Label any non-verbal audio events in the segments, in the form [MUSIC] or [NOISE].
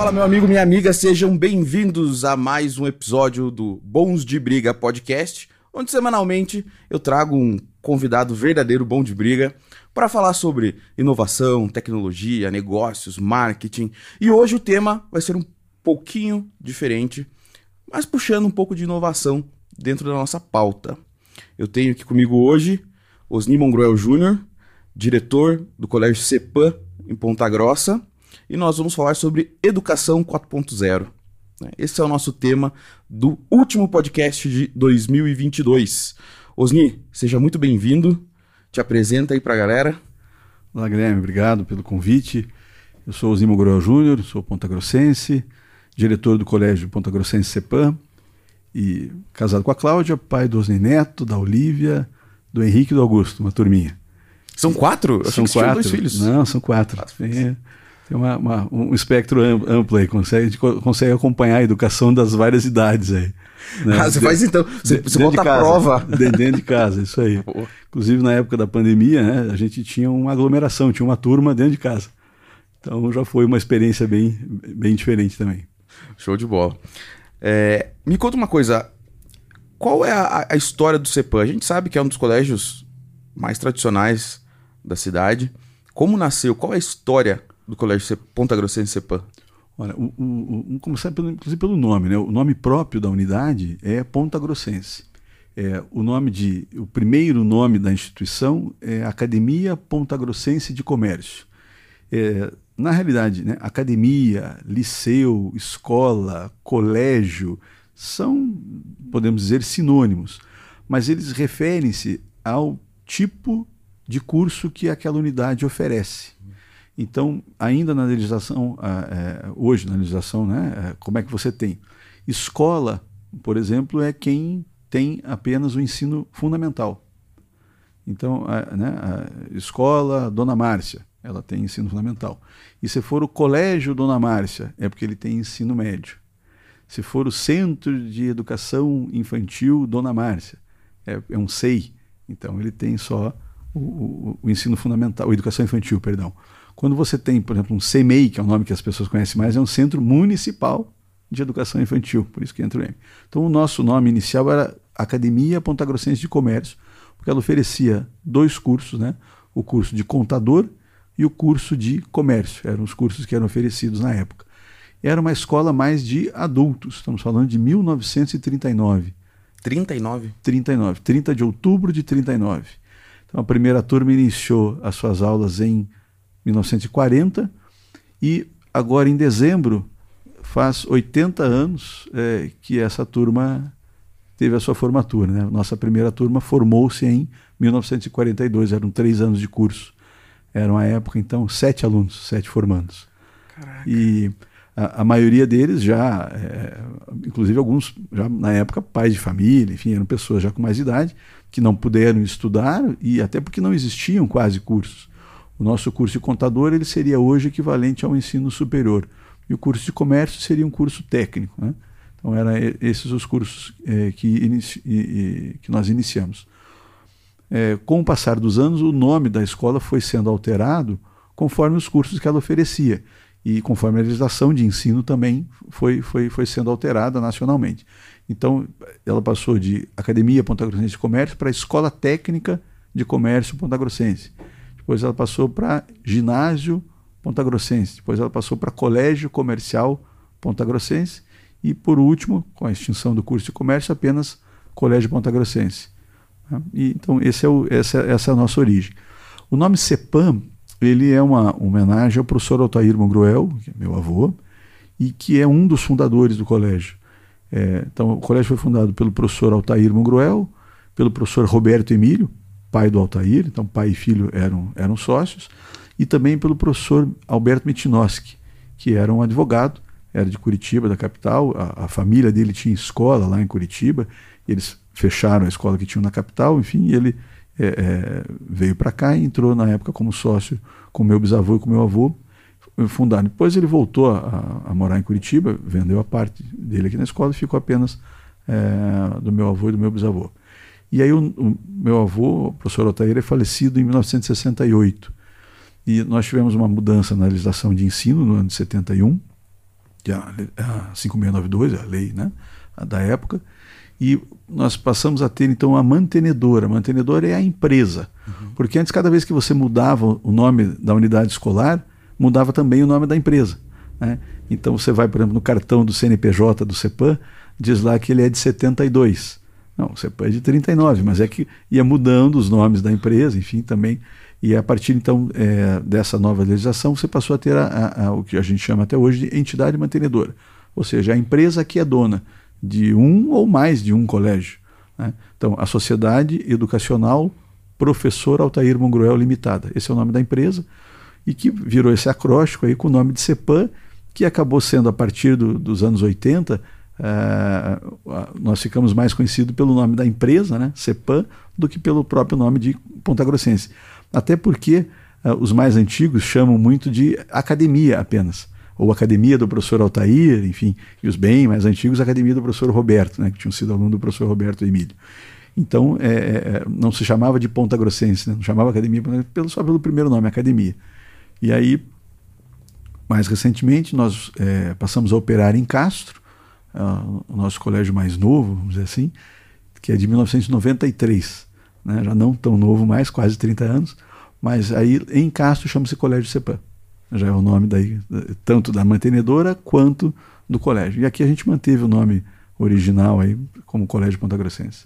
Fala, meu amigo, minha amiga, sejam bem-vindos a mais um episódio do Bons de Briga podcast, onde semanalmente eu trago um convidado verdadeiro bom de briga para falar sobre inovação, tecnologia, negócios, marketing. E hoje o tema vai ser um pouquinho diferente, mas puxando um pouco de inovação dentro da nossa pauta. Eu tenho aqui comigo hoje Osni Mongroel Júnior, diretor do Colégio CEPAM em Ponta Grossa, e nós vamos falar sobre educação 4.0. Esse é o nosso tema do último podcast de 2022. Osni, seja muito bem-vindo. Te apresenta aí para a galera. Olá, Guilherme, obrigado pelo convite. Eu sou Osni Mongroel Júnior, sou ponta grossense, diretor do Colégio Ponta Grossense CEPAM, e casado com a Cláudia, pai do Osni Neto, da Olivia, do Henrique e do Augusto, uma turminha. São quatro? Eu são quatro. dois filhos. Não, são quatro. quatro tem uma, uma, um espectro amplo aí, consegue, consegue acompanhar a educação das várias idades aí. Né? Ah, você faz então, você, você bota a prova. [LAUGHS] Dentro de casa, isso aí. Pô. Inclusive na época da pandemia, né, a gente tinha uma aglomeração, tinha uma turma dentro de casa. Então já foi uma experiência bem, bem diferente também. Show de bola. É, me conta uma coisa, qual é a, a, história do CEPAM? A gente sabe que é um dos colégios mais tradicionais da cidade. Como nasceu? Qual é a história do Colégio Ponta Grossense CEPAM? Olha, o, o, vamos começar pelo, inclusive pelo nome, né? O nome próprio da unidade é Ponta Grossense. É, o nome de, o primeiro nome da instituição é Academia Ponta Grossense de Comércio. É, na realidade, né, academia, liceu, escola, colégio são, podemos dizer, sinônimos, mas eles referem-se ao tipo de curso que aquela unidade oferece. Então, ainda na legislação, é, hoje na legislação, né, é, como é que você tem? Escola, por exemplo, é quem tem apenas o ensino fundamental. Então, a, né, a escola Dona Márcia, ela tem ensino fundamental. E se for o colégio Dona Márcia, é porque ele tem ensino médio. Se for o Centro de Educação Infantil Dona Márcia, é, é um SEI, então ele tem só o, o, o ensino fundamental, a educação infantil, perdão. Quando você tem, por exemplo, um CEMEI, que é o nome que as pessoas conhecem mais, é um Centro Municipal de Educação Infantil, por isso que entra o M. Então o nosso nome inicial era Academia Ponta Grossense de Comércio, porque ela oferecia dois cursos, né? o curso de contador e o curso de comércio. Eram os cursos que eram oferecidos na época. Era uma escola mais de adultos, estamos falando de 1939. 39? 39, 30 de outubro de 39. Então a primeira turma iniciou as suas aulas em 1940, e agora em dezembro faz 80 anos é, que essa turma teve a sua formatura. Né? Nossa primeira turma formou-se em 1942, eram três anos de curso. Era uma época, então, sete alunos, sete formandos. Caraca. E a, a maioria deles já, é, inclusive alguns, já na época, pais de família, enfim, eram pessoas já com mais idade, que não puderam estudar e até porque não existiam quase cursos. O nosso curso de contador ele seria hoje equivalente ao ensino superior. E o curso de comércio seria um curso técnico. Né? Então, eram esses os cursos é, que, que nós iniciamos. É, com o passar dos anos, o nome da escola foi sendo alterado conforme os cursos que ela oferecia e conforme a legislação de ensino também foi, foi, foi sendo alterada nacionalmente. Então, ela passou de Academia Ponta Grossense de Comércio para Escola Técnica de Comércio Ponta Grossense depois ela passou para ginásio Ponta Grossense, depois ela passou para colégio comercial Ponta Grossense e por último, com a extinção do curso de comércio, apenas colégio Ponta Grossense. Tá? E, então esse é o, essa, essa é a nossa origem. O nome CEPAM ele é uma homenagem ao professor Altair Mongruel, que é meu avô, e que é um dos fundadores do colégio. É, então, o colégio foi fundado pelo professor Altair Mongruel, pelo professor Roberto Emílio, pai do Altair, então pai e filho eram, eram sócios, e também pelo professor Alberto Mitinoski, que era um advogado, era de Curitiba, da capital, a, a família dele tinha escola lá em Curitiba, eles fecharam a escola que tinham na capital, enfim, ele é, é, veio para cá e entrou na época como sócio com meu bisavô e com meu avô, fundaram. Depois ele voltou a, a, morar em Curitiba, vendeu a parte dele aqui na escola e ficou apenas é, do meu avô e do meu bisavô. E aí o, o meu avô, o professor Altair, é falecido em 1968. E nós tivemos uma mudança na legislação de ensino no ano de 71. que é a 5692, a lei né, da época, e nós passamos a ter então a mantenedora. A mantenedora é a empresa, uhum. porque antes, cada vez que você mudava o nome da unidade escolar, mudava também o nome da empresa. Né? Então você vai, por exemplo, no cartão do CNPJ do CEPAM, diz lá que ele é de 72. Não, CEPAM é de 39, mas é que ia mudando os nomes da empresa, enfim, também. E a partir então é, dessa nova legislação, você passou a ter a, a, a, o que a gente chama até hoje de entidade mantenedora. Ou seja, a empresa que é dona de um ou mais de um colégio. Né? Então, a Sociedade Educacional Professor Altair Mongruel Limitada. Esse é o nome da empresa e que virou esse acróstico aí com o nome de CEPAM, que acabou sendo, a partir do, dos anos 80, eh, nós ficamos mais conhecidos pelo nome da empresa, né, CEPAM, do que pelo próprio nome de Ponta Grossense. Até porque uh, os mais antigos chamam muito de academia apenas ou Academia do Professor Altair, enfim, e os bem mais antigos, Academia do Professor Roberto, né, que tinham sido aluno do professor Roberto Emílio. Então, é, é, não se chamava de Ponta Grossense, né, não chamava Academia pelo, só pelo primeiro nome, Academia. E aí, mais recentemente, nós é, passamos a operar em Castro, uh, o nosso colégio mais novo, vamos dizer assim, que é de 1993, né, já não tão novo mais, quase 30 anos, mas aí em Castro chama-se Colégio CEPAM já é o nome daí, tanto da mantenedora quanto do colégio. E aqui a gente manteve o nome original aí como Colégio Ponta Grossense.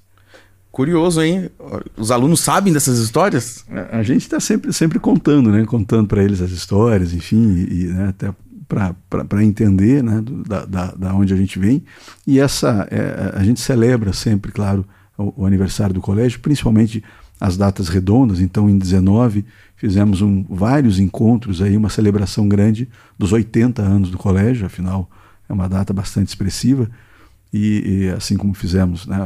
Curioso, hein? Os alunos sabem dessas histórias? A, a gente está sempre, sempre contando, né? Contando para eles as histórias, enfim, e, né? até para entender né? da, da, da, onde a gente vem. E essa é, a gente celebra sempre, claro, o, o aniversário do colégio, principalmente as datas redondas. Então, em 19 fizemos um, vários encontros aí, uma celebração grande dos 80 anos do colégio, afinal é uma data bastante expressiva. E, e assim como fizemos né,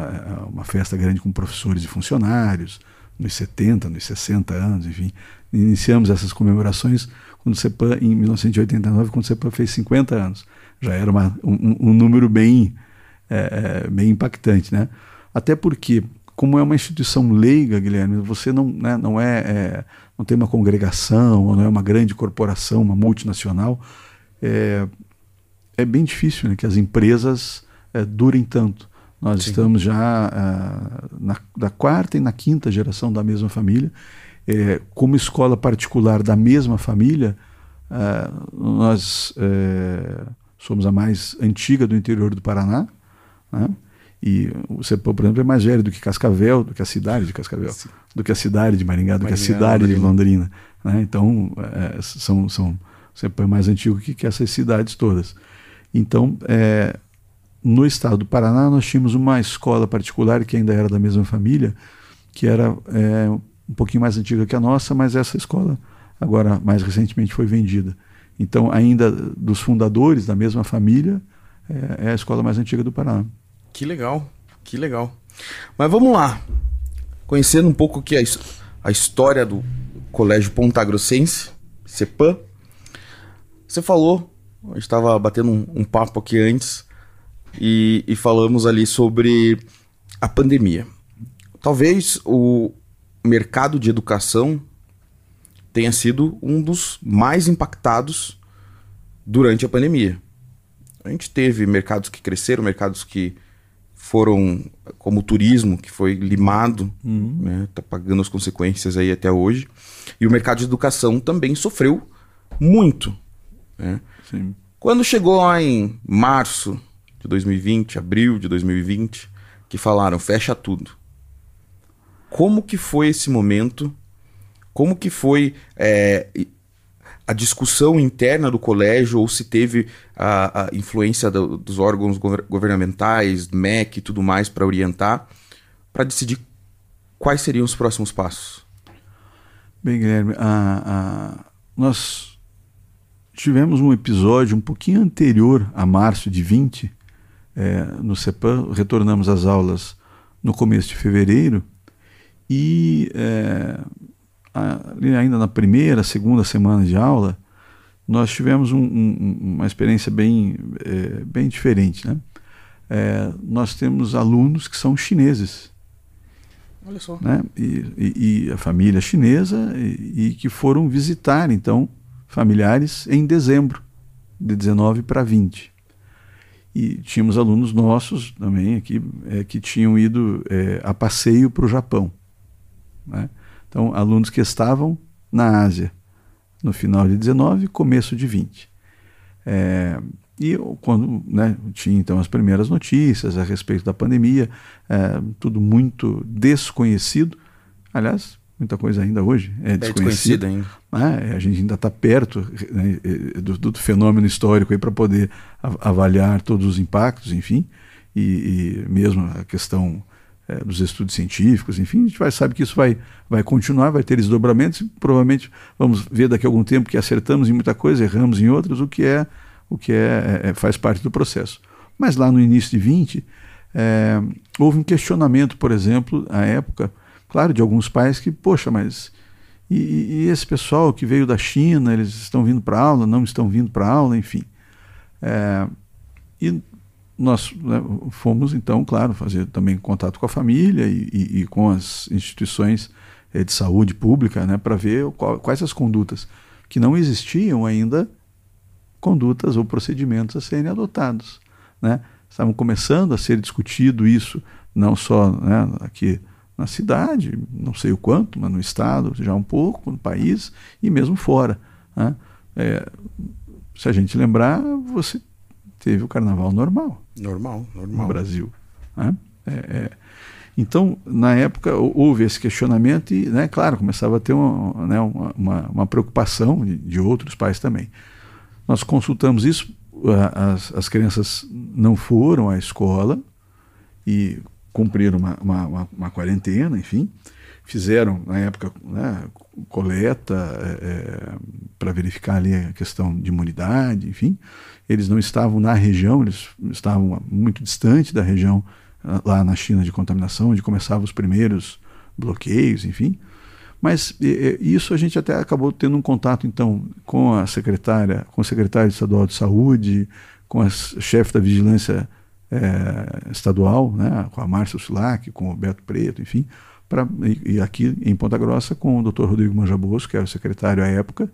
uma festa grande com professores e funcionários, nos 70, nos 60 anos, enfim, iniciamos essas comemorações quando o CEPAM, em 1989, quando o CEPAM fez 50 anos. Já era uma, um, um, número bem, é, é, bem impactante, né? Até porque como é uma instituição leiga, Guilherme, você não, né, não é, é, não tem uma congregação, não é uma grande corporação, uma multinacional, é, é bem difícil né, que as empresas é, durem tanto. Nós Sim. estamos já é, na, da quarta e na quinta geração da mesma família. É, como escola particular da mesma família, é, nós somos a mais antiga do interior do Paraná. Né? E o CEPAM, por exemplo, é mais velho do que Cascavel, do que a cidade de Cascavel, Sim. do que a cidade de Maringá, do Maringá, que a cidade Londrina. de Londrina. Né? Então, é, são, são, o CEPAM é mais antigo que, que essas cidades todas. Então, é, no estado do Paraná, nós tínhamos uma escola particular que ainda era da mesma família, que era é, um pouquinho mais antiga que a nossa, mas essa escola, agora mais recentemente, foi vendida. Então, ainda dos fundadores da mesma família, é, é a escola mais antiga do Paraná. Que legal, que legal. Mas vamos lá. Conhecendo um pouco aqui a, a história do Colégio Ponta Grossense, CEPAM. Você falou, a gente estava batendo um, um, papo aqui antes e, e falamos ali sobre a pandemia. Talvez o mercado de educação tenha sido um dos mais impactados durante a pandemia. A gente teve mercados que cresceram, mercados que foram como o turismo que foi limado, uhum. né, tá pagando as consequências aí até hoje. E o mercado de educação também sofreu muito. Né? Quando chegou lá em março de 2020, abril de 2020, que falaram fecha tudo. Como que foi esse momento? Como que foi é, a discussão interna do colégio ou se teve a, a influência do, dos órgãos governamentais, MEC e tudo mais para orientar, para decidir quais seriam os próximos passos? Bem, Guilherme, a, a, nós tivemos um episódio um pouquinho anterior a março de 20, é, no CEPAM, retornamos às aulas no começo de fevereiro e é, ainda na primeira, segunda semana de aula, nós tivemos um, um, uma experiência bem, é, bem diferente. Né? É, nós temos alunos que são chineses. Olha só. Né? E, e, e a família chinesa e, e, que foram visitar, então, familiares em dezembro, de 19 para 20. E tínhamos alunos nossos também aqui é, que tinham ido é, a passeio para o Japão. Né? Então, alunos que estavam na Ásia no final de 19 começo de 20. É, e quando né, tinha então as primeiras notícias a respeito da pandemia, é, tudo muito desconhecido. Aliás, muita coisa ainda hoje é, é desconhecida. ainda. Né, a gente ainda está perto né, do, do, fenômeno histórico para poder avaliar todos os impactos, enfim, e, e mesmo a questão é, dos estudos científicos, enfim, a gente vai, sabe que isso vai, vai continuar, vai ter desdobramentos, e provavelmente vamos ver daqui a algum tempo que acertamos em muita coisa, erramos em outras, o que é o que é, é, faz parte do processo. Mas lá no início de 20, é, houve um questionamento, por exemplo, à época, claro, de alguns pais que, poxa, mas e, e esse pessoal que veio da China, eles estão vindo para aula, não estão vindo para aula, enfim. É, e nós né, fomos, então, claro, fazer também contato com a família e, e, e com as instituições é, de saúde pública, né, para ver qual, quais as condutas que não existiam ainda condutas ou procedimentos a serem adotados. Né? Estavam começando a ser discutido isso, não só né, aqui na cidade, não sei o quanto, mas no estado já um pouco, no país e mesmo fora. Né? É, se a gente lembrar, você teve o carnaval normal. Normal, normal. No Brasil. Né? É, é, então, na época, houve esse questionamento e, né, claro, começava a ter uma, né, uma, uma, preocupação de, de outros pais também. Nós consultamos isso, as, as crianças não foram à escola e cumpriram uma, uma, uma, uma quarentena, enfim. Fizeram, na época, né, coleta é, é para verificar ali a questão de imunidade, enfim. Eles não estavam na região, eles estavam muito distante da região lá na China de contaminação, onde começavam os primeiros bloqueios, enfim. Mas isso a gente até acabou tendo um contato, então, com a secretária, com o secretário estadual de saúde, com a chefe da vigilância é, estadual, né, com a Márcia Silac, com o Beto Preto, enfim, pra, e, e, aqui em Ponta Grossa com o Dr. Rodrigo Manjabosco, que era o secretário à época,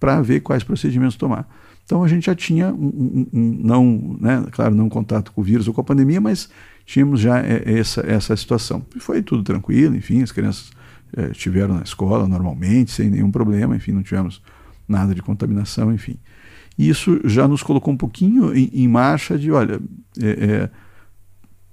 para ver quais procedimentos tomar. Então a gente já tinha, um, um, um, não, né, claro, não contato com o vírus ou com a pandemia, mas tínhamos já é, essa, essa situação. E foi tudo tranquilo, enfim, as crianças é, estiveram na escola normalmente, sem nenhum problema, enfim, não tivemos nada de contaminação, enfim. E isso já nos colocou um pouquinho em, em marcha de, olha, é, é,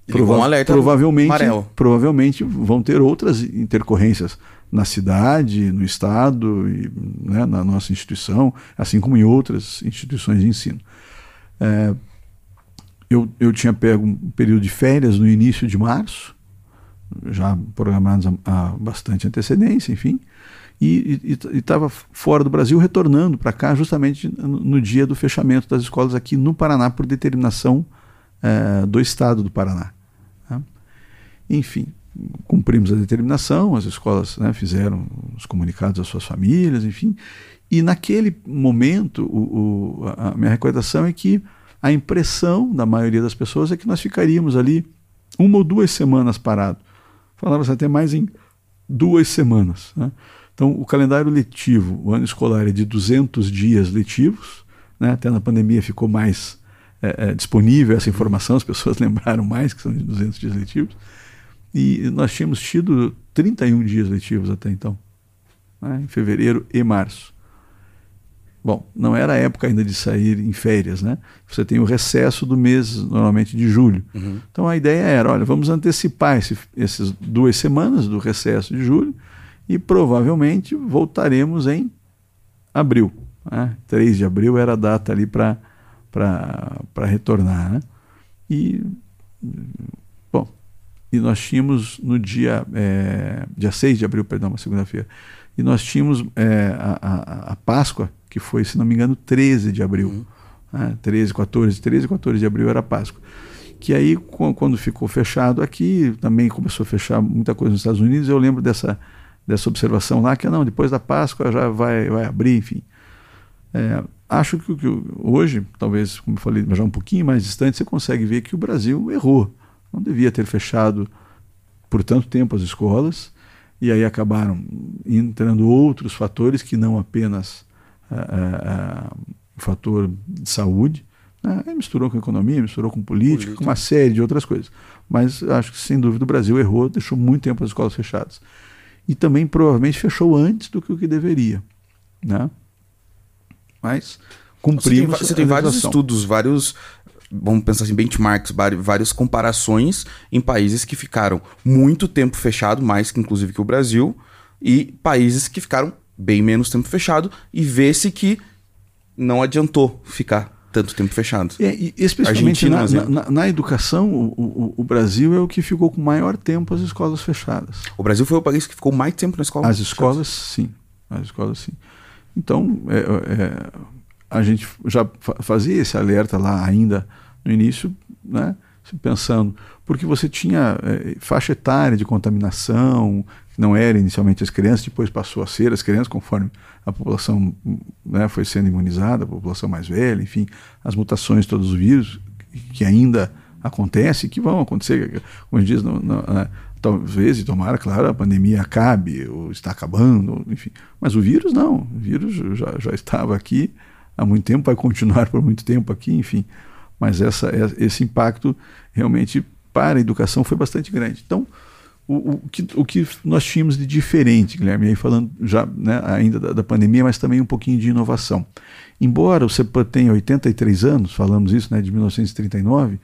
prova um provavelmente, provavelmente vão ter outras intercorrências na cidade, no estado, e, né, na nossa instituição, assim como em outras instituições de ensino. É, eu, eu tinha pego um período de férias no início de março, já programados há, bastante antecedência, enfim, e estava fora do Brasil, retornando para cá justamente no, no, dia do fechamento das escolas aqui no Paraná, por determinação é, do Estado do Paraná. Né? Enfim, cumprimos a determinação, as escolas né, fizeram os comunicados às suas famílias, enfim, e naquele momento o, o, a minha recordação é que a impressão da maioria das pessoas é que nós ficaríamos ali uma ou duas semanas parados falava-se até mais em duas semanas. Né? Então, o calendário letivo, o ano escolar é de 200 dias letivos, né? até na pandemia ficou mais é, é, disponível essa informação, as pessoas [LAUGHS] lembraram mais que são de 200 dias letivos. E nós tínhamos tido 31 dias letivos até então, né? em fevereiro e março. Bom, não era a época ainda de sair em férias, né? Você tem o recesso do mês, normalmente de julho. Uhum. Então a ideia era, olha, vamos antecipar esse, essas duas semanas do recesso de julho e provavelmente voltaremos em abril. Né? 3 de abril era a data ali para retornar. Né? E, e nós tínhamos no dia, é, dia 6 de abril, perdão, uma segunda-feira, e nós tínhamos é, a, a, a Páscoa que foi, se não me engano, 13 de abril. Uhum. Né? 13, 14, 13, 14 de abril era Páscoa. Que aí, quando ficou fechado aqui, também começou a fechar muita coisa nos Estados Unidos. Eu lembro dessa, dessa observação lá, que não, depois da Páscoa já vai, vai abrir, enfim. É, acho que, que, hoje, talvez, como eu falei, já um pouquinho mais distante, você consegue ver que o Brasil errou. Não devia ter fechado por tanto tempo as escolas, e aí acabaram entrando outros fatores que não apenas o fator de saúde, Né? Misturou com economia, misturou com política, política, com uma série de outras coisas. Mas acho que, sem dúvida, o Brasil errou, deixou muito tempo as escolas fechadas. E também, provavelmente, fechou antes do que o que deveria. Né? Mas cumprimos. Você tem, você tem vários estudos, vários vamos pensar assim, benchmarks, várias comparações em países que ficaram muito tempo fechado, mais que inclusive que o Brasil, e países que ficaram bem menos tempo fechado, e vê-se que não adiantou ficar tanto tempo fechado. É, e especialmente na, na, na, educação, o, o, o, Brasil é o que ficou com maior tempo as escolas fechadas. O Brasil foi o país que ficou mais tempo na escola As escolas, sim. As escolas, sim. Então, é, é, a gente já fazia esse alerta lá ainda no início, né, pensando, porque você tinha é, faixa etária de contaminação, que não era inicialmente as crianças, depois passou a ser as crianças, conforme a população né, foi sendo imunizada, a população mais velha, enfim, as mutações, todos os vírus que ainda acontecem, que vão acontecer, como diz, no, no, né, talvez, e tomara, claro, a pandemia acabe, ou está acabando, enfim. Mas o vírus não, o vírus já, já estava aqui há muito tempo, vai continuar por muito tempo aqui, enfim mas essa, é, esse impacto realmente para a educação foi bastante grande. Então, o, o, que, o que nós tínhamos de diferente, Guilherme, aí falando já né, ainda da, da, pandemia, mas também um pouquinho de inovação. Embora o CEPAM tenha 83 anos, falamos isso né, de 1939,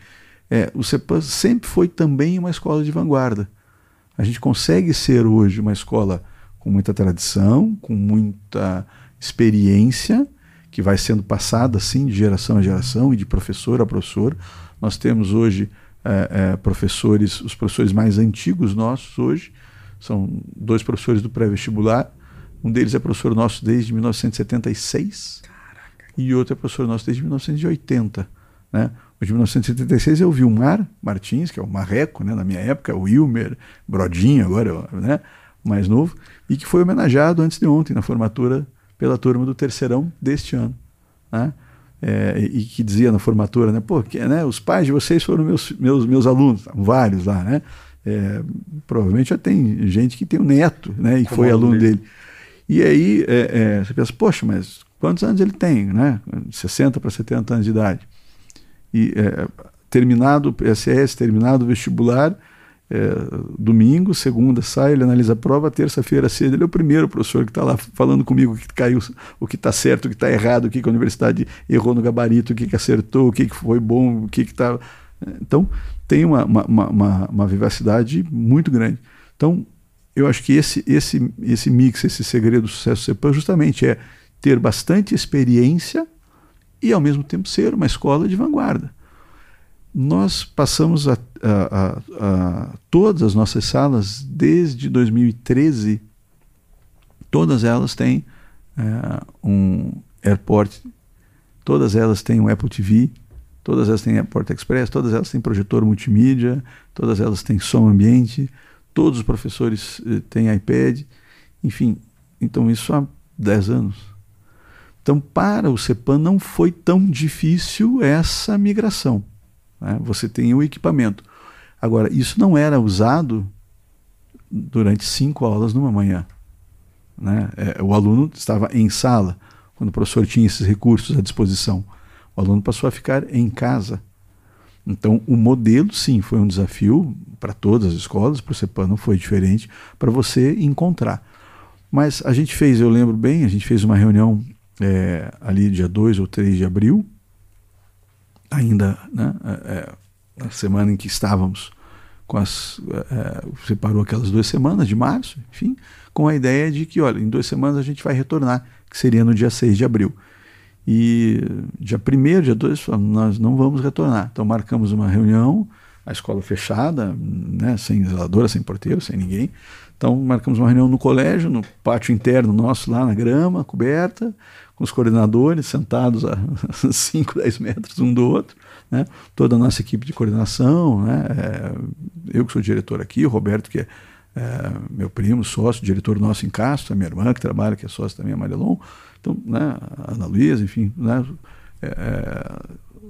é, o CEPAM sempre foi também uma escola de vanguarda. A gente consegue ser hoje uma escola com muita tradição, com muita experiência, que vai sendo passada assim de geração a geração e de professor a professor. Nós temos hoje é, é, professores, os professores mais antigos nossos hoje, são dois professores do pré-vestibular. Um deles é professor nosso desde 1976 Caraca. e outro é professor nosso desde 1980. Né? O de 1976 é o Vilmar Martins, que é o Marreco, né? na minha época, o Wilmer, Brodinho, agora né? mais novo, e que foi homenageado antes de ontem, na formatura pela turma do terceirão deste ano. Né? É, e que dizia na formatura, né? Pô, que, né, os pais de vocês foram meus, meus, meus alunos, vários lá, né? É, provavelmente já tem gente que tem um neto, né? E Como foi aluno dele. dele. E aí é, é, você pensa, poxa, mas quantos anos ele tem, né? 60 para 70 anos de idade. E é, terminado o PSS, terminado o vestibular, é, domingo, segunda sai, ele analisa a prova, terça-feira cedo ele é o primeiro professor que está lá falando comigo o que caiu, o que está certo, o que está errado, o que, que, a universidade errou no gabarito, o que, que acertou, o que, que foi bom, o que está. Então, tem uma, uma, uma, uma, vivacidade muito grande. Então, eu acho que esse, esse, esse mix, esse segredo do sucesso do CEPAM, justamente é ter bastante experiência e, ao mesmo tempo, ser uma escola de vanguarda. Nós passamos a, a, a, todas as nossas salas desde 2013, todas elas têm é, um airport, todas elas têm um Apple TV, todas elas têm Airport Express, todas elas têm projetor multimídia, todas elas têm som ambiente, todos os professores eh, têm iPad, enfim, então isso há 10 anos. Então, para o CEPAN não foi tão difícil essa migração. Né? Você tem o equipamento. Agora, isso não era usado durante cinco aulas numa manhã. Né? É, o aluno estava em sala, quando o professor tinha esses recursos à disposição. O aluno passou a ficar em casa. Então, o modelo, sim, foi um desafio para todas as escolas, para o CEPAN não foi diferente, para você encontrar. Mas a gente fez, eu lembro bem, a gente fez uma reunião é, ali dia 2 ou 3 de abril, ainda né, é, é, na semana em que estávamos com as é, separou aquelas duas semanas de março, enfim, com a ideia de que, olha, em duas semanas a gente vai retornar, que seria no dia 6 de abril. E dia 1 dia 2, nós não vamos retornar. Então marcamos uma reunião, a escola fechada, né, sem zeladora, sem porteiro, sem ninguém. Então marcamos uma reunião no colégio, no pátio interno nosso, lá na grama, coberta, com os coordenadores sentados a [LAUGHS] 5, 10 metros um do outro, né? toda a nossa equipe de coordenação, né? É, eu que sou diretor aqui, o Roberto, que é, é, meu primo, sócio, diretor nosso em Castro, a minha irmã que trabalha, que é sócio também, a Marilon, então, né? a Ana Luísa, enfim, né? É, é,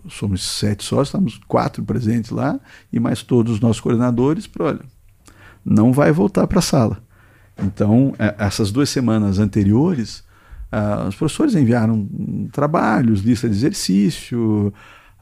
somos sete sócios, estamos quatro presentes lá, e mais todos os nossos coordenadores, para olha, não vai voltar para a sala. Então, é, essas duas semanas anteriores, Uh, os professores enviaram trabalhos, lista de exercício,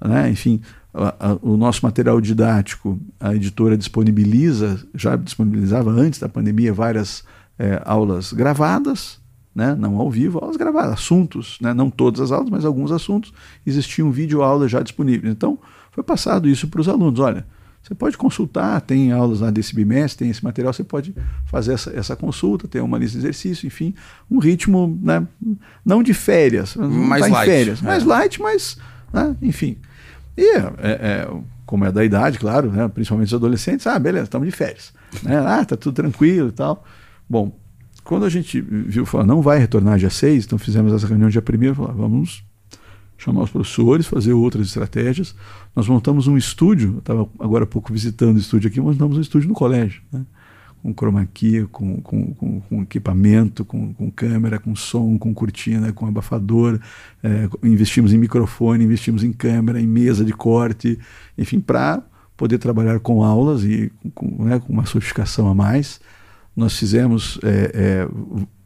né? enfim, a, a, o nosso material didático, a editora disponibiliza, já disponibilizava antes da pandemia várias é, aulas gravadas, né? não ao vivo, aulas gravadas, assuntos, né? não todas as aulas, mas alguns assuntos, existiam vídeo aulas já disponíveis. Então, foi passado isso para os alunos, olha, você pode consultar, tem aulas lá desse bimestre, tem esse material, você pode fazer essa, essa consulta, tem uma lista de exercício, enfim, um ritmo, né, não de férias, mais tá light, férias, é. mais light, mas, né, enfim. E é, é, como é da idade, claro, né, principalmente os adolescentes, ah, beleza, estamos de férias, né, ah, tá tudo tranquilo e tal. Bom, quando a gente viu, falar, não vai retornar dia 6, então fizemos essa reunião dia 1 falar, vamos chamar os professores, fazer outras estratégias. Nós montamos um estúdio, estava agora há pouco visitando o estúdio aqui, montamos um estúdio no colégio, né? com key, com, com, com, com equipamento, com, com, câmera, com som, com cortina, com abafador, é, investimos em microfone, investimos em câmera, em mesa de corte, enfim, para poder trabalhar com aulas e com, né, com uma sofisticação a mais. Nós fizemos, é,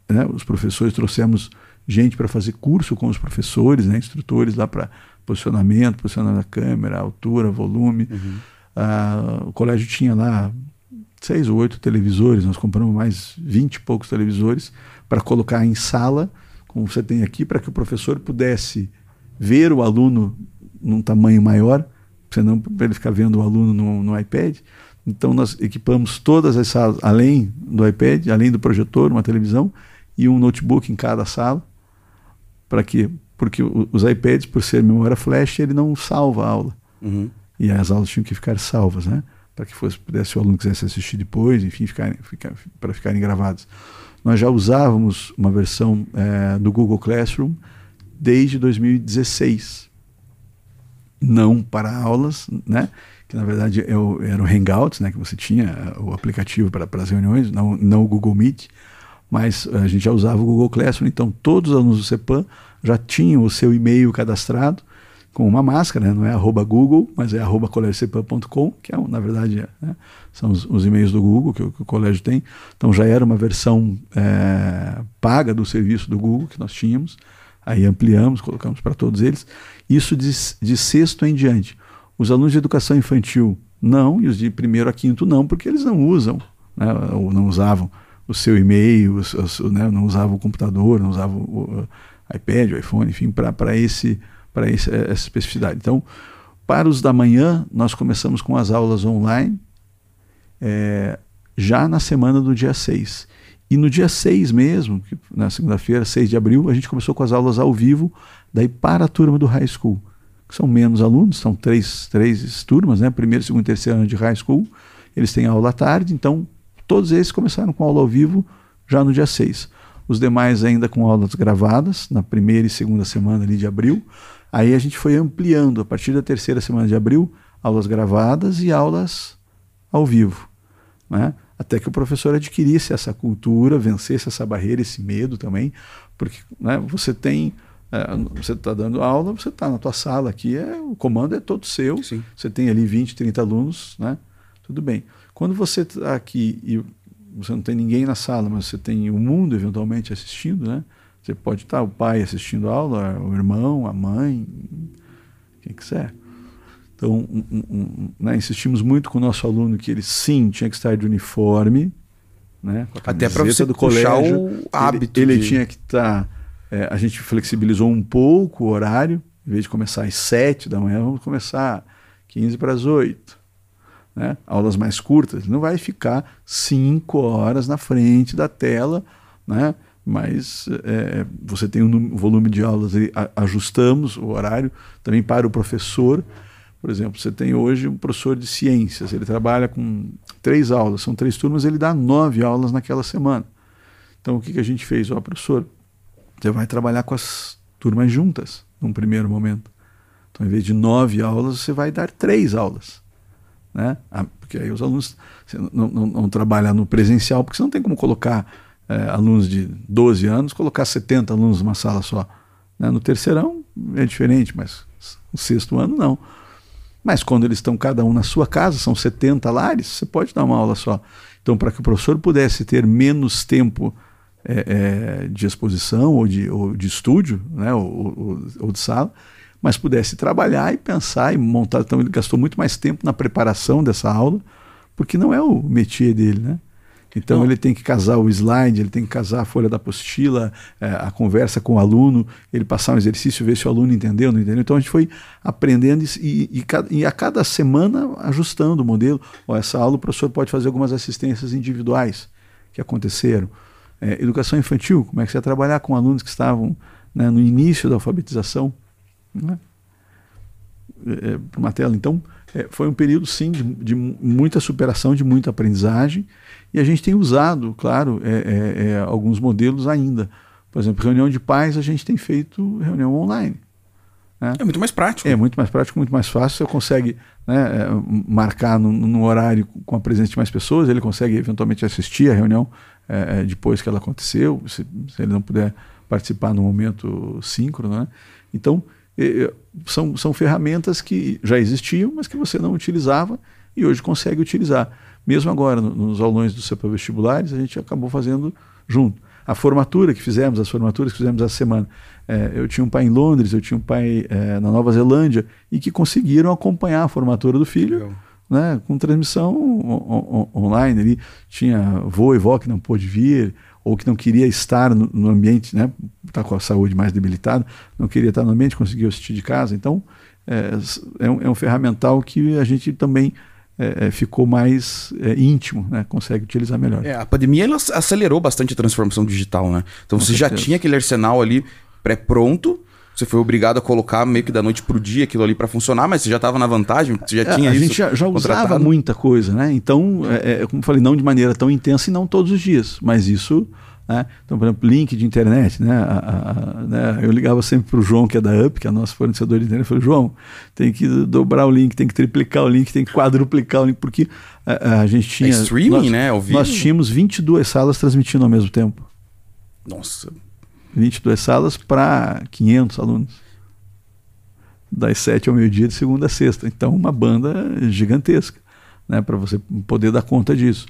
é, né, os professores trouxemos gente para fazer curso com os professores, né, instrutores lá para posicionamento, posicionamento da câmera, altura, volume. Uhum. Ah, o colégio tinha lá seis ou oito televisores, nós compramos mais vinte e poucos televisores para colocar em sala, como você tem aqui, para que o professor pudesse ver o aluno num tamanho maior, senão para ele ficar vendo o aluno no, no iPad. Então nós equipamos todas as salas, além do iPad, além do projetor, uma televisão e um notebook em cada sala para quê? Porque os iPads, por ser memória flash, ele não salva a aula. Uhum. E as aulas tinham que ficar salvas, né? Para que fosse, pudesse o aluno quisesse assistir depois, enfim, ficar, ficar, para ficarem gravados. Nós já usávamos uma versão é, do Google Classroom desde 2016. Não para aulas, né? que na verdade é era o Hangouts, né? que você tinha é, o aplicativo para, para as reuniões, não, não o Google Meet mas a gente já usava o Google Classroom, então todos os alunos do CEPAM já tinham o seu e-mail cadastrado com uma máscara, né? não é arroba Google, mas é arroba colégiocepan.com, que é, na verdade né? são os, os, e-mails do Google que, que, o colégio tem. Então já era uma versão é, paga do serviço do Google que nós tínhamos, aí ampliamos, colocamos para todos eles. Isso de, de sexto em diante. Os alunos de educação infantil não, e os de primeiro a quinto não, porque eles não usam, né? ou não usavam o seu e-mail, né, não usava o computador, não usava o, o iPad, o iPhone, enfim, para esse para essa especificidade. Então, para os da manhã, nós começamos com as aulas online é, já na semana do dia 6. E no dia 6 mesmo, na segunda-feira, 6 de abril, a gente começou com as aulas ao vivo, daí para a turma do high school, que são menos alunos, são três, três turmas, né? primeiro, segundo e terceiro ano de high school, eles têm aula à tarde, então Todos esses começaram com aula ao vivo já no dia 6. Os demais ainda com aulas gravadas, na primeira e segunda semana ali de abril. Aí a gente foi ampliando, a partir da terceira semana de abril, aulas gravadas e aulas ao vivo. Né? Até que o professor adquirisse essa cultura, vencesse essa barreira, esse medo também, porque né, você tem. É, você está dando aula, você está na tua sala aqui, é, o comando é todo seu. Sim. Você tem ali 20, 30 alunos, né? tudo bem. Quando você está aqui e você não tem ninguém na sala, mas você tem o mundo eventualmente assistindo, né? Você pode estar o pai assistindo a aula, o irmão, a mãe, quem quiser. Então, um, um, né, insistimos muito com o nosso aluno que ele sim tinha que estar de uniforme, né? Até para você do colégio, o hábito. Ele, ele de... tinha que estar. É, a gente flexibilizou um pouco o horário, em vez de começar às sete da manhã, vamos começar 15 para as oito né? aulas mais curtas, não vai ficar cinco horas na frente da tela, né? mas é, você tem um volume de aulas, ajustamos o horário também para o professor. Por exemplo, você tem hoje um professor de ciências, ele trabalha com três aulas, são três turmas, ele dá nove aulas naquela semana. Então, o que, que a gente fez? Ó, professor, você vai trabalhar com as turmas juntas, num primeiro momento. Então, em vez de nove aulas, você vai dar três aulas né? Ah, porque aí os alunos não, não, não trabalham no presencial, porque você não tem como colocar é, alunos de 12 anos, colocar 70 alunos numa sala só. Né? No terceirão é diferente, mas no sexto ano não. Mas quando eles estão cada um na sua casa, são 70 lares, você pode dar uma aula só. Então, para que o professor pudesse ter menos tempo é, é, de exposição ou de, ou de estúdio, né, ou, ou, ou de sala, mas pudesse trabalhar e pensar e montar. Então ele gastou muito mais tempo na preparação dessa aula, porque não é o métier dele, né? Então não. ele tem que casar o slide, ele tem que casar a folha da apostila, é, a conversa com o aluno, ele passar um exercício, ver se o aluno entendeu, não entendeu. Então a gente foi aprendendo e, e, e a cada semana ajustando o modelo. Ó, essa aula o professor pode fazer algumas assistências individuais que aconteceram. É, educação infantil, como é que você vai trabalhar com alunos que estavam né, no início da alfabetização? Né? É, para uma tela. Então, é, foi um período, sim, de, de, muita superação, de muita aprendizagem, e a gente tem usado, claro, é, é, é, alguns modelos ainda. Por exemplo, reunião de pais, a gente tem feito reunião online. Né? É muito mais prático. É muito mais prático, muito mais fácil. Você consegue né, é, marcar no, no, horário com a presença de mais pessoas, ele consegue eventualmente assistir a reunião é, depois que ela aconteceu, se, se, ele não puder participar no momento síncrono. Né? Então, são, são ferramentas que já existiam, mas que você não utilizava e hoje consegue utilizar. Mesmo agora, nos aulões do CEPA Vestibulares, a gente acabou fazendo junto. A formatura que fizemos, as formaturas que fizemos essa semana. É, eu tinha um pai em Londres, eu tinha um pai é, na Nova Zelândia, e que conseguiram acompanhar a formatura do filho. Né, com transmissão on on online. Ele tinha vô e vó que não pôde vir, ou que não queria estar no, no ambiente, né, está com a saúde mais debilitada, não queria estar no ambiente, conseguiu assistir de casa. Então, é, é, um, é um ferramental que a gente também é, é, ficou mais é, íntimo, né? consegue utilizar melhor. É, a pandemia acelerou bastante a transformação digital, né? Então Com você certeza. já tinha aquele arsenal ali pré-pronto, você foi obrigado a colocar meio que da noite para o dia aquilo ali para funcionar, mas você já estava na vantagem, você já é, tinha a isso. A gente já, já usava muita coisa, né? Então, é, como eu falei, não de maneira tão intensa e não todos os dias, mas isso né? Então, por exemplo, link de internet. Né? A, a, né? Eu ligava sempre para o João, que é da UP, que é nosso fornecedor de internet. Eu falei, João, tem que dobrar o link, tem que triplicar o link, tem que quadruplicar o link, porque a, a gente tinha. É streaming, nós, né? Ao vivo. Nós tínhamos 22 salas transmitindo ao mesmo tempo. Nossa. 22 salas para 500 alunos. Das 7 ao meio-dia, de segunda a sexta. Então, uma banda gigantesca, né? para você poder dar conta disso.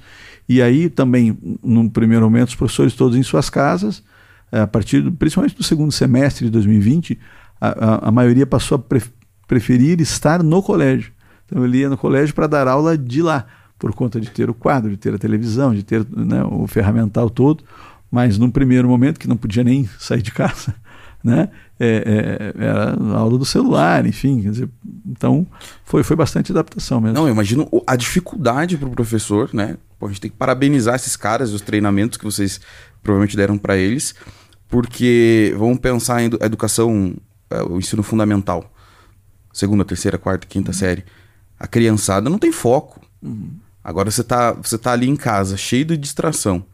E aí também, num primeiro momento, os professores todos em suas casas, eh, a partir, do, principalmente do segundo semestre de 2020, a, a, a maioria passou a pre, preferir estar no colégio. Então ele ia no colégio para dar aula de lá, por conta de ter o quadro, de ter a televisão, de ter né, o ferramental todo. Mas num primeiro momento, que não podia nem sair de casa, [LAUGHS] né? É, é, era aula do celular, enfim. Dizer, então foi, foi bastante adaptação mesmo. Não, eu imagino a dificuldade para o professor, né? Pô, a gente tem que parabenizar esses caras e os treinamentos que vocês provavelmente deram para eles, porque vamos pensar em educação, é, o ensino fundamental, segunda, terceira, quarta, quinta uhum. série. A criançada não tem foco. Uhum. Agora você tá, você tá ali em casa, cheio de distração.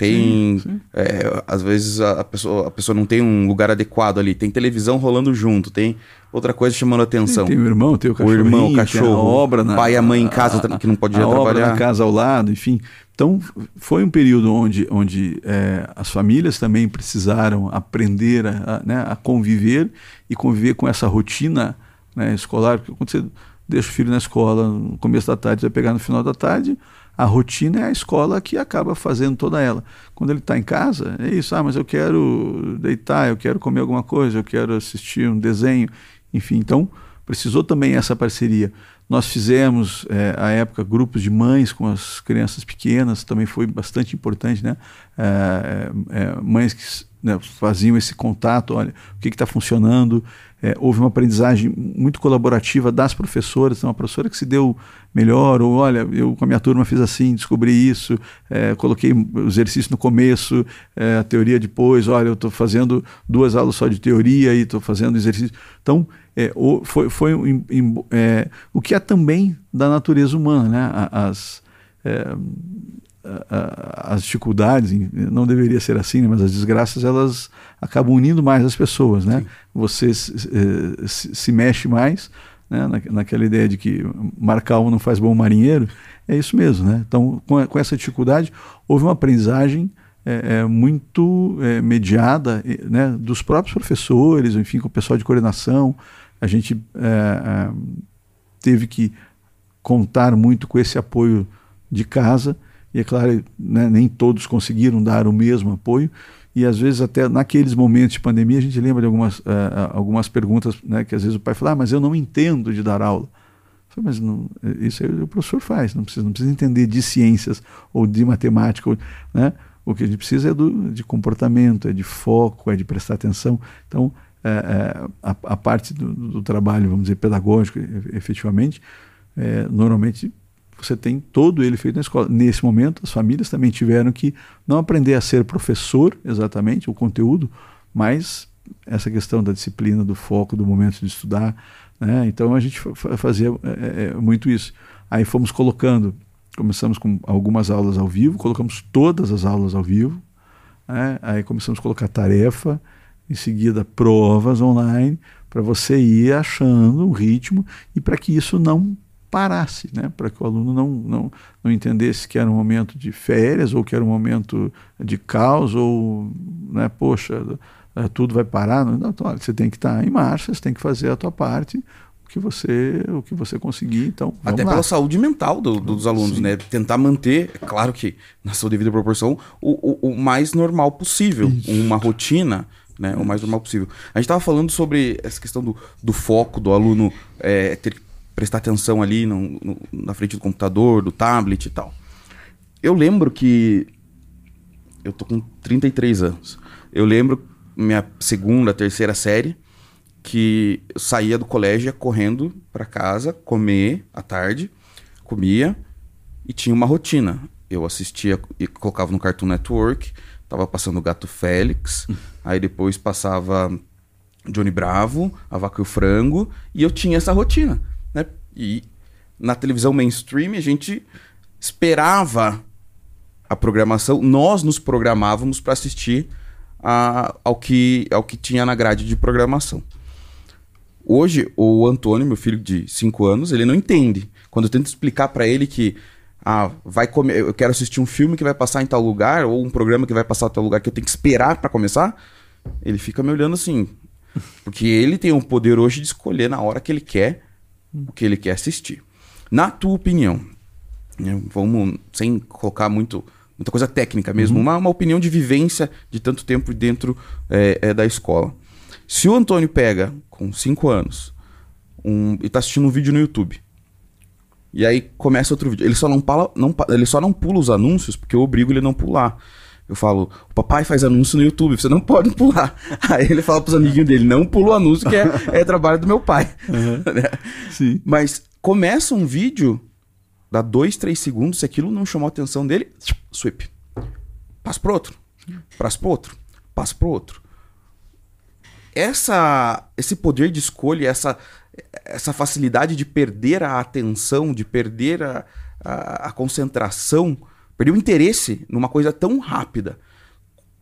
Tem. Sim, sim. É, às vezes a, pessoa, a pessoa não tem um lugar adequado ali. Tem televisão rolando junto, tem outra coisa chamando atenção. Sim, tem o irmão, tem o cachorro. O irmão, o cachorro. a obra, na, pai e a mãe em casa a, que não pode a trabalhar. Obra na casa ao lado, enfim. Então, foi um período onde, onde é, as famílias também precisaram aprender a, né, a conviver e conviver com essa rotina né, escolar. Porque quando você deixa o filho na escola no começo da tarde, vai pegar no final da tarde a rotina é a escola que acaba fazendo toda ela. Quando ele está em casa, é isso, ah, mas eu quero deitar, eu quero comer alguma coisa, eu quero assistir um desenho, enfim. Então, precisou também essa parceria. Nós fizemos, é, à época, grupos de mães com as crianças pequenas, também foi bastante importante, né? É, é, mães que né, faziam esse contato, olha, o que está funcionando. É, houve uma aprendizagem muito colaborativa das professoras, então, uma professora que se deu melhor, ou olha, eu com a minha turma fiz assim, descobri isso, é, coloquei o exercício no começo, é, a teoria depois, olha, eu estou fazendo duas aulas só de teoria e estou fazendo exercício. Então, é, o, foi, foi é, o que é também da natureza humana, né? As, é, as dificuldades, não deveria ser assim, né? mas as desgraças elas acabam unindo mais as pessoas, né? Sim. Você se, eh, se, mexe mais, né? Na, naquela ideia de que marcar um não faz bom marinheiro, é isso mesmo, né? Então, com, com essa dificuldade, houve uma aprendizagem é, é, muito é, mediada né, dos próprios professores, enfim, com o pessoal de coordenação. A gente teve que contar muito com esse apoio de casa e é claro, né, nem todos conseguiram dar o mesmo apoio. e às vezes até naqueles momentos de pandemia a gente lembra de algumas, uh, algumas perguntas né, que às vezes o pai fala, ah, mas eu não entendo de dar aula. Falei, mas não, isso aí o professor faz, não precisa, não precisa entender de ciências ou de matemática, né? O que a gente precisa é do, de comportamento, é de foco, é de prestar atenção. Então, é, é, a, a, parte do, do, trabalho, vamos dizer, pedagógico, efetivamente, é, normalmente você tem todo ele feito na escola. Nesse momento, as famílias também tiveram que não aprender a ser professor, exatamente, o conteúdo, mas essa questão da disciplina, do foco, do momento de estudar. Né? Então, a gente fazia é, é, muito isso. Aí fomos colocando começamos com algumas aulas ao vivo, colocamos todas as aulas ao vivo, né? aí começamos a colocar tarefa, em seguida provas online, para você ir achando um ritmo e para que isso não parasse, né? para que o aluno não, não, não entendesse que era um momento de férias ou que era um momento de caos ou, né, poxa, é, tudo vai parar. Não, então, olha, você tem que estar em marcha, você tem que fazer a tua parte, que você o que você conseguir então até lá. pela saúde mental do, dos alunos Sim. né tentar manter é claro que na sua devida proporção o, o, o mais normal possível Isso. uma rotina né Isso. o mais normal possível a gente estava falando sobre essa questão do, do foco do aluno é, ter que prestar atenção ali no, no, na frente do computador do tablet e tal eu lembro que eu tô com 33 anos eu lembro minha segunda terceira série que eu saía do colégio correndo para casa, comer à tarde, comia e tinha uma rotina. Eu assistia e colocava no Cartoon Network, tava passando o Gato Félix, aí depois passava Johnny Bravo, A Vaca e o Frango, e eu tinha essa rotina? E na televisão mainstream a gente esperava a programação, nós nos programávamos para assistir a, ao, que, ao que tinha na grade de programação. Hoje, o Antônio, meu filho de 5 anos, ele não entende. Quando eu tento explicar para ele que ah, vai comer, eu quero assistir um filme que vai passar em tal lugar ou um programa que vai passar em tal lugar que eu tenho que esperar para começar, ele fica me olhando assim, porque ele tem o poder hoje de escolher na hora que ele quer o que ele quer assistir. Na tua opinião, né, vamos sem colocar muito muita coisa técnica mesmo, uhum. uma, uma opinião de vivência de tanto tempo dentro é, é, da escola. Se o Antônio pega com 5 anos um, e tá assistindo um vídeo no YouTube, e aí começa outro vídeo, ele só não, pala, não, ele só não pula os anúncios porque eu obrigo ele a não pular. Eu falo, o papai faz anúncio no YouTube, você não pode [LAUGHS] pular. Aí ele fala pros amiguinhos dele, não pula o anúncio que é, é trabalho do meu pai. Uhum. [LAUGHS] Sim. Mas começa um vídeo, dá dois, três segundos, se aquilo não chamou a atenção dele, sweep. Passa pro outro, passa pro outro, passa pro outro essa, esse poder de escolha, essa, essa facilidade de perder a atenção, de perder a, a, a concentração, perder o interesse numa coisa tão rápida.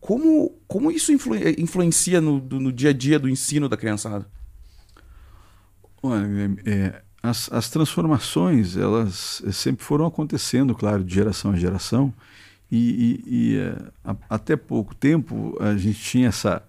Como, como isso influ, influencia no, no dia a dia do ensino da criançada? Olha, é, as, as transformações, elas sempre foram acontecendo, claro, de geração a geração. E, e, e é, até pouco tempo a gente tinha essa,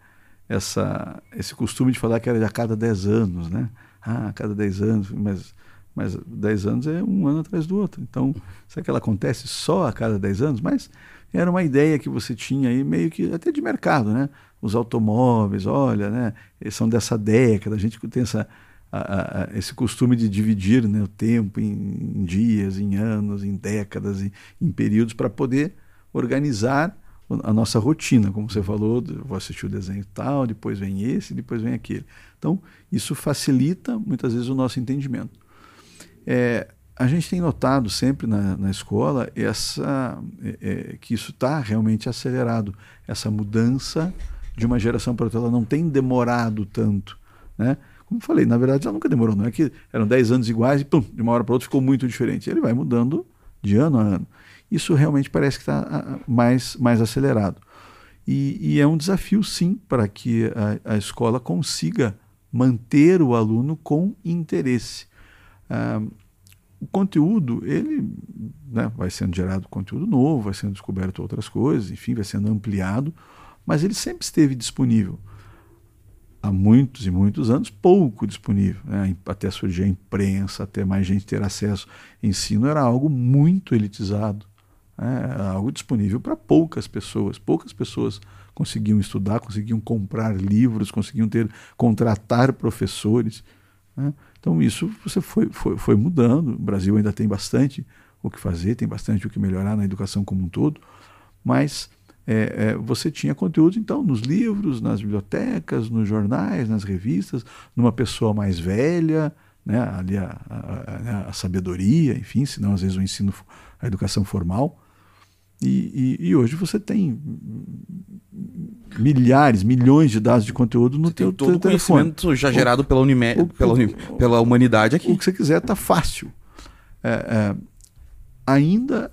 essa, esse costume de falar que era de a cada 10 anos, né? Ah, a cada 10 anos, mas, mas 10 anos é um ano atrás do outro. Então, será que ela acontece só a cada 10 anos? Mas era uma ideia que você tinha aí, meio que até de mercado, né? Os automóveis, olha, né? Eles são dessa década, a gente tem essa, a, a, esse costume de dividir né, o tempo em, em dias, em anos, em décadas, em, em períodos, para poder organizar a nossa rotina, como você falou, vou assistir o desenho tal, depois vem esse, depois vem aquele. Então, isso facilita muitas vezes o nosso entendimento. É, a gente tem notado sempre na, na escola essa, é, é, que isso está realmente acelerado, essa mudança de uma geração para outra. Ela não tem demorado tanto. Né? Como falei, na verdade ela nunca demorou, não é que eram 10 anos iguais e pum, de uma hora para outra ficou muito diferente. Ele vai mudando de ano a ano isso realmente parece que está mais, mais acelerado. E, e, é um desafio, sim, para que a, a, escola consiga manter o aluno com interesse. Ah, o conteúdo, ele né, vai sendo gerado conteúdo novo, vai sendo descoberto outras coisas, enfim, vai sendo ampliado, mas ele sempre esteve disponível. Há muitos e muitos anos, pouco disponível. Né? Até surgir a imprensa, até mais gente ter acesso. Ensino era algo muito elitizado É algo disponível para poucas pessoas. Poucas pessoas conseguiam estudar, conseguiam comprar livros, conseguiam ter contratar professores. Né? Então isso você foi, foi, foi mudando. O Brasil ainda tem bastante o que fazer, tem bastante o que melhorar na educação como um todo, mas é, é, você tinha conteúdo então nos livros, nas bibliotecas, nos jornais, nas revistas, numa pessoa mais velha, né, ali a, a, a, a sabedoria, enfim, senão às vezes o ensino, a educação formal. E, e, e, hoje você tem milhares, milhões de dados de conteúdo no você teu, todo teu telefone. conhecimento já gerado pela, Unime, o, pela, o, pela humanidade aqui. O que você quiser está fácil. É, é, ainda,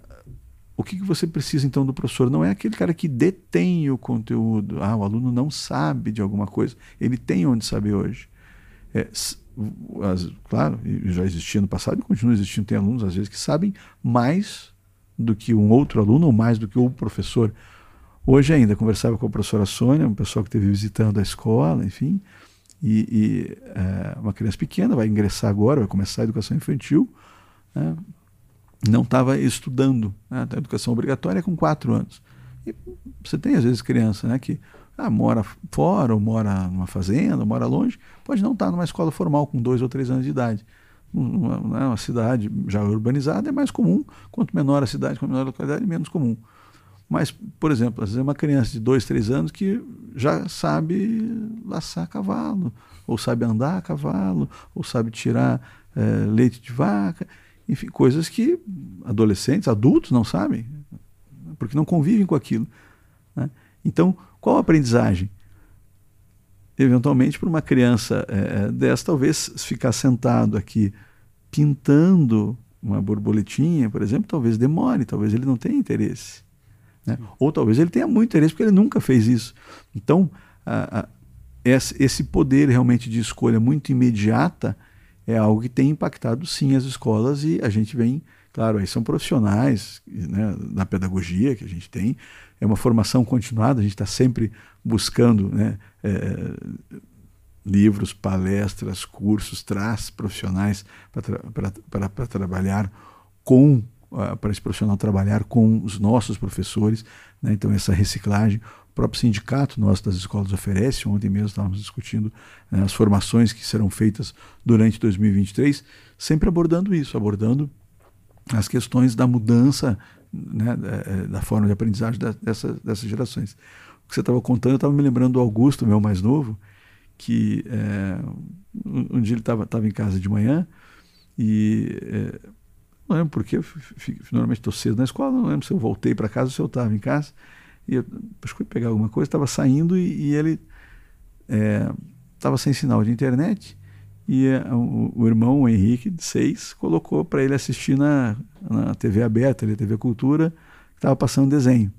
o que, que você precisa então do professor? Não é aquele cara que detém o conteúdo. Ah, o aluno não sabe de alguma coisa. Ele tem onde saber hoje. É, as, claro, já existia no passado e continua existindo. Tem alunos, às vezes, que sabem mais do que um outro aluno ou mais do que o professor. Hoje ainda conversava com a professora Sônia, um pessoal que esteve visitando a escola, enfim, e, e é, uma criança pequena vai ingressar agora, vai começar a educação infantil, né, não estava estudando. Né, a educação obrigatória é com quatro anos. E você tem às vezes criança né, que ah, mora fora, ou mora numa fazenda, ou mora longe, pode não estar numa escola formal com dois ou três anos de idade uma, né, uma cidade já urbanizada é mais comum, quanto menor a cidade, quanto menor a localidade, menos comum. Mas, por exemplo, às vezes é uma criança de dois, três anos que já sabe laçar cavalo, ou sabe andar a cavalo, ou sabe tirar é, leite de vaca, enfim, coisas que adolescentes, adultos não sabem, porque não convivem com aquilo. Né? Então, qual a aprendizagem? Eventualmente, para uma criança é, dessa, talvez ficar sentado aqui pintando uma borboletinha, por exemplo, talvez demore, talvez ele não tenha interesse. Né? Ou talvez ele tenha muito interesse porque ele nunca fez isso. Então, a, a, esse poder realmente de escolha muito imediata é algo que tem impactado sim as escolas e a gente vem, claro, aí são profissionais né, na pedagogia que a gente tem, é uma formação continuada, a gente está sempre buscando né, é, livros, palestras, cursos, traz profissionais para tra trabalhar com, uh, para esse profissional trabalhar com os nossos professores. Né? Então, essa reciclagem, o próprio sindicato nosso das escolas oferece, ontem mesmo estávamos discutindo né, as formações que serão feitas durante 2023, sempre abordando isso, abordando as questões da mudança né, da, é, da, forma de aprendizagem dessa, dessas gerações. O que você estava contando, eu estava me lembrando do Augusto, meu mais novo, que é, um, um, dia ele estava em casa de manhã e é, não lembro porque, normalmente estou cedo na escola, não lembro se eu voltei para casa ou se eu estava em casa. E eu acho que fui pegar alguma coisa, estava saindo e, e ele estava é, sem sinal de internet. E é, o, o, irmão, o Henrique, de seis, colocou para ele assistir na, na TV aberta, ali, TV Cultura, que estava passando desenho.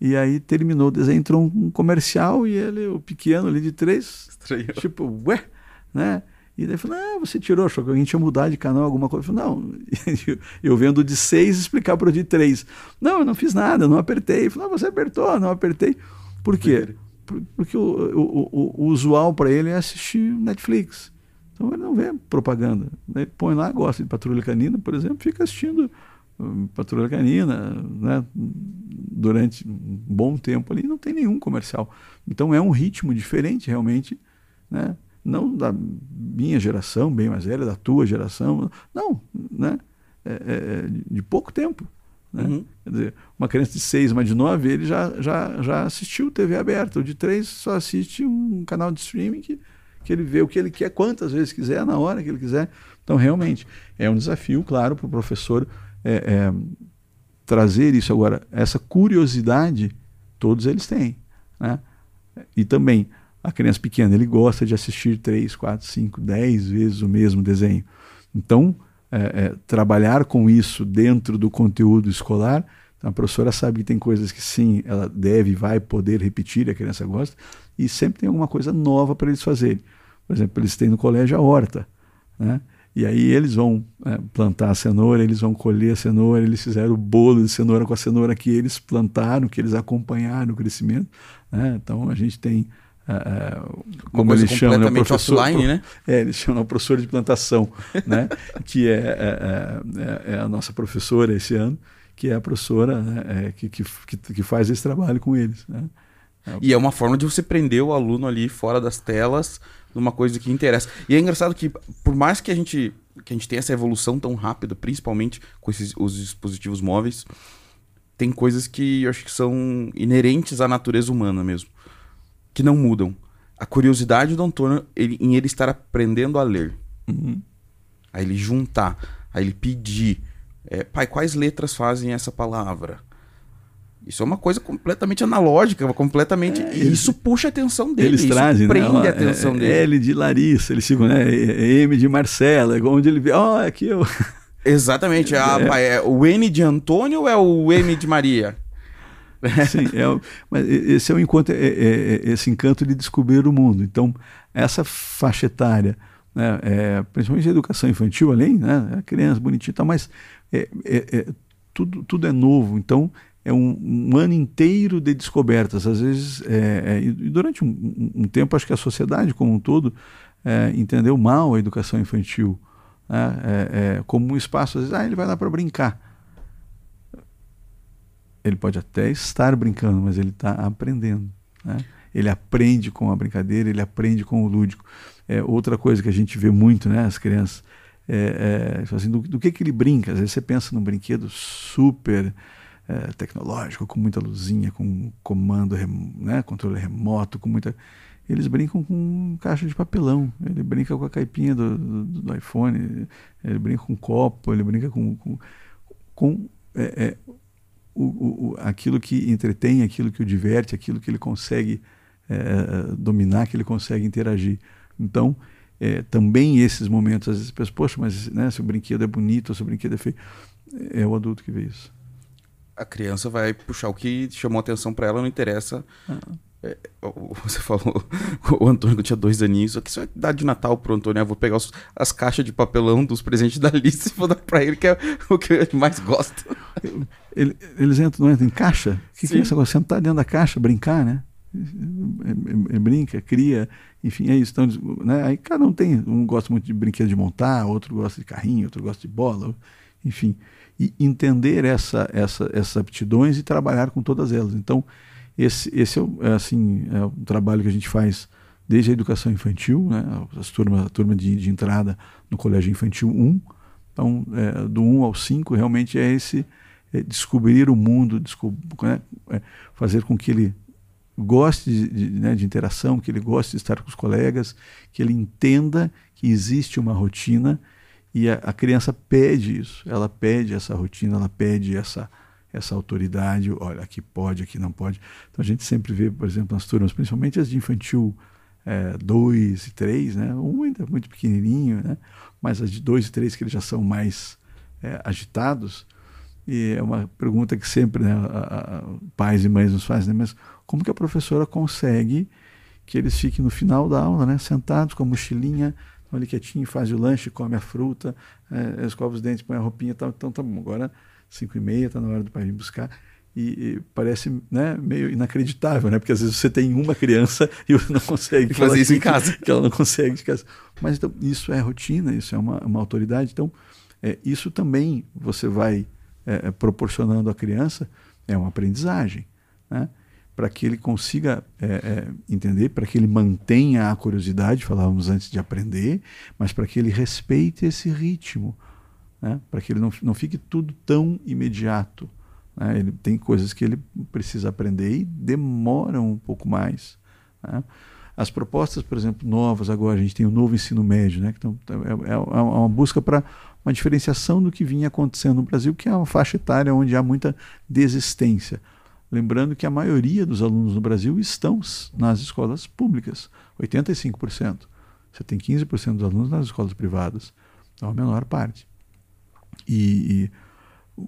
E aí terminou o desenho, entrou um comercial e ele, o pequeno ali de três, Estranhou. tipo, ué, né? E daí falou, ah, você tirou, achou que alguém tinha mudado de canal, alguma coisa. Eu falei, não, [LAUGHS] eu vendo de seis explicar para o de três. Não, eu não fiz nada, eu não apertei. Eu falei, não, você apertou, não apertei. Por quê? Porque o, o, o, o usual para ele é assistir Netflix. Então ele não vê propaganda. Ele põe lá, gosta de Patrulha Canina, por exemplo, fica assistindo Patrulha Canina, né, durante um bom tempo ali, não tem nenhum comercial. Então é um ritmo diferente realmente, né? não da minha geração, bem mais velha, da tua geração, não, né? É, é, é de pouco tempo. Né? Uhum. Quer dizer, uma criança de seis, uma de nove, ele já, já, já assistiu TV aberta. O de três só assiste um canal de streaming que, que ele vê o que ele quer, quantas vezes quiser, na hora que ele quiser. Então, realmente, é um desafio, claro, para o professor é, é, trazer isso agora, essa curiosidade, todos eles têm. Né? E também, a criança pequena, ele gosta de assistir três, quatro, cinco, dez vezes o mesmo desenho. Então, é, é, trabalhar com isso dentro do conteúdo escolar, então a professora sabe que tem coisas que sim, ela deve, vai poder repetir, a criança gosta, e sempre tem alguma coisa nova para eles fazerem. Por exemplo, eles têm no colégio a horta. Né? E aí eles vão é, plantar a cenoura, eles vão colher a cenoura, eles fizeram o bolo de cenoura com a cenoura que eles plantaram, que eles acompanharam o crescimento. Né? Então a gente tem Uh, como eles chamam, né, o professor, offline, né? É, eles chamam o professor de plantação, né? [LAUGHS] que é, é, é, é, a nossa professora esse ano, que é a professora né, é, que, que, que, faz esse trabalho com eles. Né? E é uma forma de você prender o aluno ali fora das telas, numa coisa que interessa. E é engraçado que, por mais que a gente, que a gente tenha essa evolução tão rápida, principalmente com esses, os dispositivos móveis, tem coisas que eu acho que são inerentes à natureza humana mesmo, que não mudam. A curiosidade do Antônio ele, em ele estar aprendendo a ler. Uhum. Aí ele juntar, aí ele pedir, é, pai, quais letras fazem essa palavra? Isso é uma coisa completamente analógica, completamente. É, isso puxa a atenção dele. Eles trazem, né? prende a atenção é, dele. L de Larissa, eles ficam, né? M de Marcela, onde ele vê, ó, oh, aqui eu. Exatamente. Ah, é. é o N de Antônio ou é o M de Maria? Sim, é, mas esse é o encontro, é, é, é, esse encanto de descobrir o mundo. Então, essa faixa etária, né, é, principalmente a educação infantil, além, né, a criança bonitinha, tá, mas é, é, tudo, tudo é novo. Então, é um, um, ano inteiro de descobertas. Às vezes, e durante um, um, tempo, acho que a sociedade como um todo entendeu mal a educação infantil né, como um espaço, às vezes, ah, ele vai lá para brincar ele pode até estar brincando, mas ele está aprendendo. Né? Ele aprende com a brincadeira, ele aprende com o lúdico. É, outra coisa que a gente vê muito, né, as crianças, é, é, assim, do, do, que, que ele brinca? Às vezes você pensa num brinquedo super é, tecnológico, com muita luzinha, com comando, né, controle remoto, com muita. Eles brincam com caixa de papelão, ele brinca com a caipinha do, do, do iPhone, ele brinca com copo, ele brinca com, com, com é, é, o, o, aquilo que entretém, aquilo que o diverte, aquilo que ele consegue é, dominar, que ele consegue interagir. Então, é, também esses momentos, às vezes, pensa, poxa, mas né, se o brinquedo é bonito, se o brinquedo é feio, é o adulto que vê isso. A criança vai puxar o que chamou atenção para ela, não interessa. Ah. É, [LAUGHS] você falou, o Antônio que tinha dois aninhos, o que isso vai dar de Natal pro Antônio? Eu vou pegar os, as caixas de papelão dos presentes da lista e vou dar pra ele, que é o que ele mais gosta. Ele, eles entram, não entram em caixa? O que, que é esse negócio? Sentar dentro da caixa, brincar, né? É, é, é, brinca, cria, enfim, é isso. Então, né? Aí cada um tem, um gosta muito de brinquedo de montar, outro gosta de carrinho, outro gosta de bola, enfim. E entender essa, essa, essas aptidões e trabalhar com todas elas. Então, esse, esse é, é, assim, é um trabalho que a gente faz desde a educação infantil, né? As turma, a turma de, de entrada no colégio infantil 1. Então, é, do 1 ao 5, realmente é esse é descobrir o mundo, né? é, fazer com que ele goste de, de, né, de interação, que ele goste de estar com os colegas, que ele entenda que existe uma rotina e a, a criança pede isso, ela pede essa rotina, ela pede essa essa autoridade, olha, aqui pode, aqui não pode. Então a gente sempre vê, por exemplo, nas turmas, principalmente as de infantil 2 é, e 3, né? Um ainda muito pequenininho, né? Mas as de 2 e 3 que eles já são mais é, agitados. E é uma pergunta que sempre né, a, a, pais e mães nos fazem, né? Mas como que a professora consegue que eles fiquem no final da aula, né? Sentados com a mochilinha, ali quietinho, faz o lanche, come a fruta, é, escova os dentes, põe a roupinha e tal. Então tá bom, agora 5 e meia, está na hora do pai vir buscar. E, e, parece né, meio inacreditável, né? Porque às vezes você tem uma criança [LAUGHS] e você não consegue fazer isso em casa. Que, que ela não consegue de casa. Mas então, isso é rotina, isso é uma, uma autoridade. Então, é, isso também você vai é, é proporcionando à criança é uma aprendizagem, né? Para que ele consiga é, é entender, para que ele mantenha a curiosidade, falávamos antes de aprender, mas para que ele respeite esse ritmo né? para que ele não, não fique tudo tão imediato. Né? Ele tem coisas que ele precisa aprender e demoram um pouco mais. Né? As propostas, por exemplo, novas agora, a gente tem o novo ensino médio, né? então, é, é, uma busca para uma diferenciação do que vinha acontecendo no Brasil, que é uma faixa etária onde há muita desistência. Lembrando que a maioria dos alunos no Brasil estão nas escolas públicas, 85%. Você tem 15% dos alunos nas escolas privadas, então a menor parte. E, e,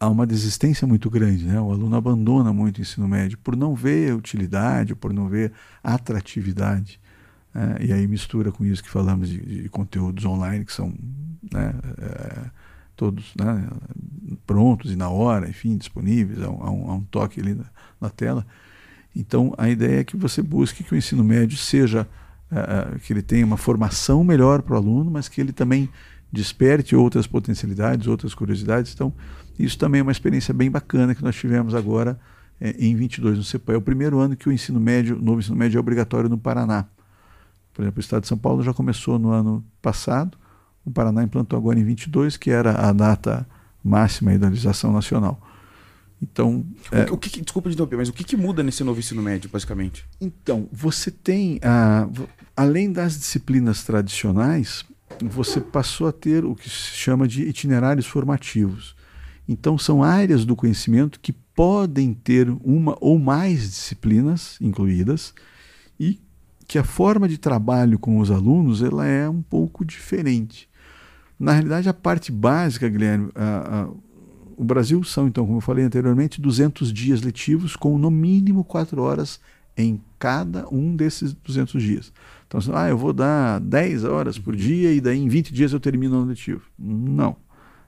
há uma desistência muito grande, né? O aluno abandona muito o ensino médio por não ver utilidade, por não ver atratividade. Né? E aí mistura com isso que falamos de, de conteúdos online que são né, é, todos né, prontos e na hora, enfim, disponíveis, há um, um toque ali na, na, tela. Então a ideia é que você busque que o ensino médio seja, é que ele tenha uma formação melhor para o aluno, mas que ele também desperte outras potencialidades, outras curiosidades. Então, isso também é uma experiência bem bacana que nós tivemos agora é, em 22 no CEPA. É o primeiro ano que o ensino médio, o novo ensino médio é obrigatório no Paraná. Por exemplo, o Estado de São Paulo já começou no ano passado, o Paraná implantou agora em 22, que era a data máxima da legislação nacional. Então, o, é, o que, desculpa de interromper, mas o que, que, muda nesse novo ensino médio, basicamente? Então, você tem, a, além das disciplinas tradicionais, você passou a ter o que se chama de itinerários formativos. Então, são áreas do conhecimento que podem ter uma ou mais disciplinas incluídas e que a forma de trabalho com os alunos ela é um pouco diferente. Na realidade, a parte básica, Guilherme, a, a, o Brasil são, então, como eu falei anteriormente, 200 dias letivos com no mínimo 4 horas em cada um desses 200 dias. Então, assim, ah, eu vou dar 10 horas por dia e daí em 20 dias eu termino o ano letivo. Não,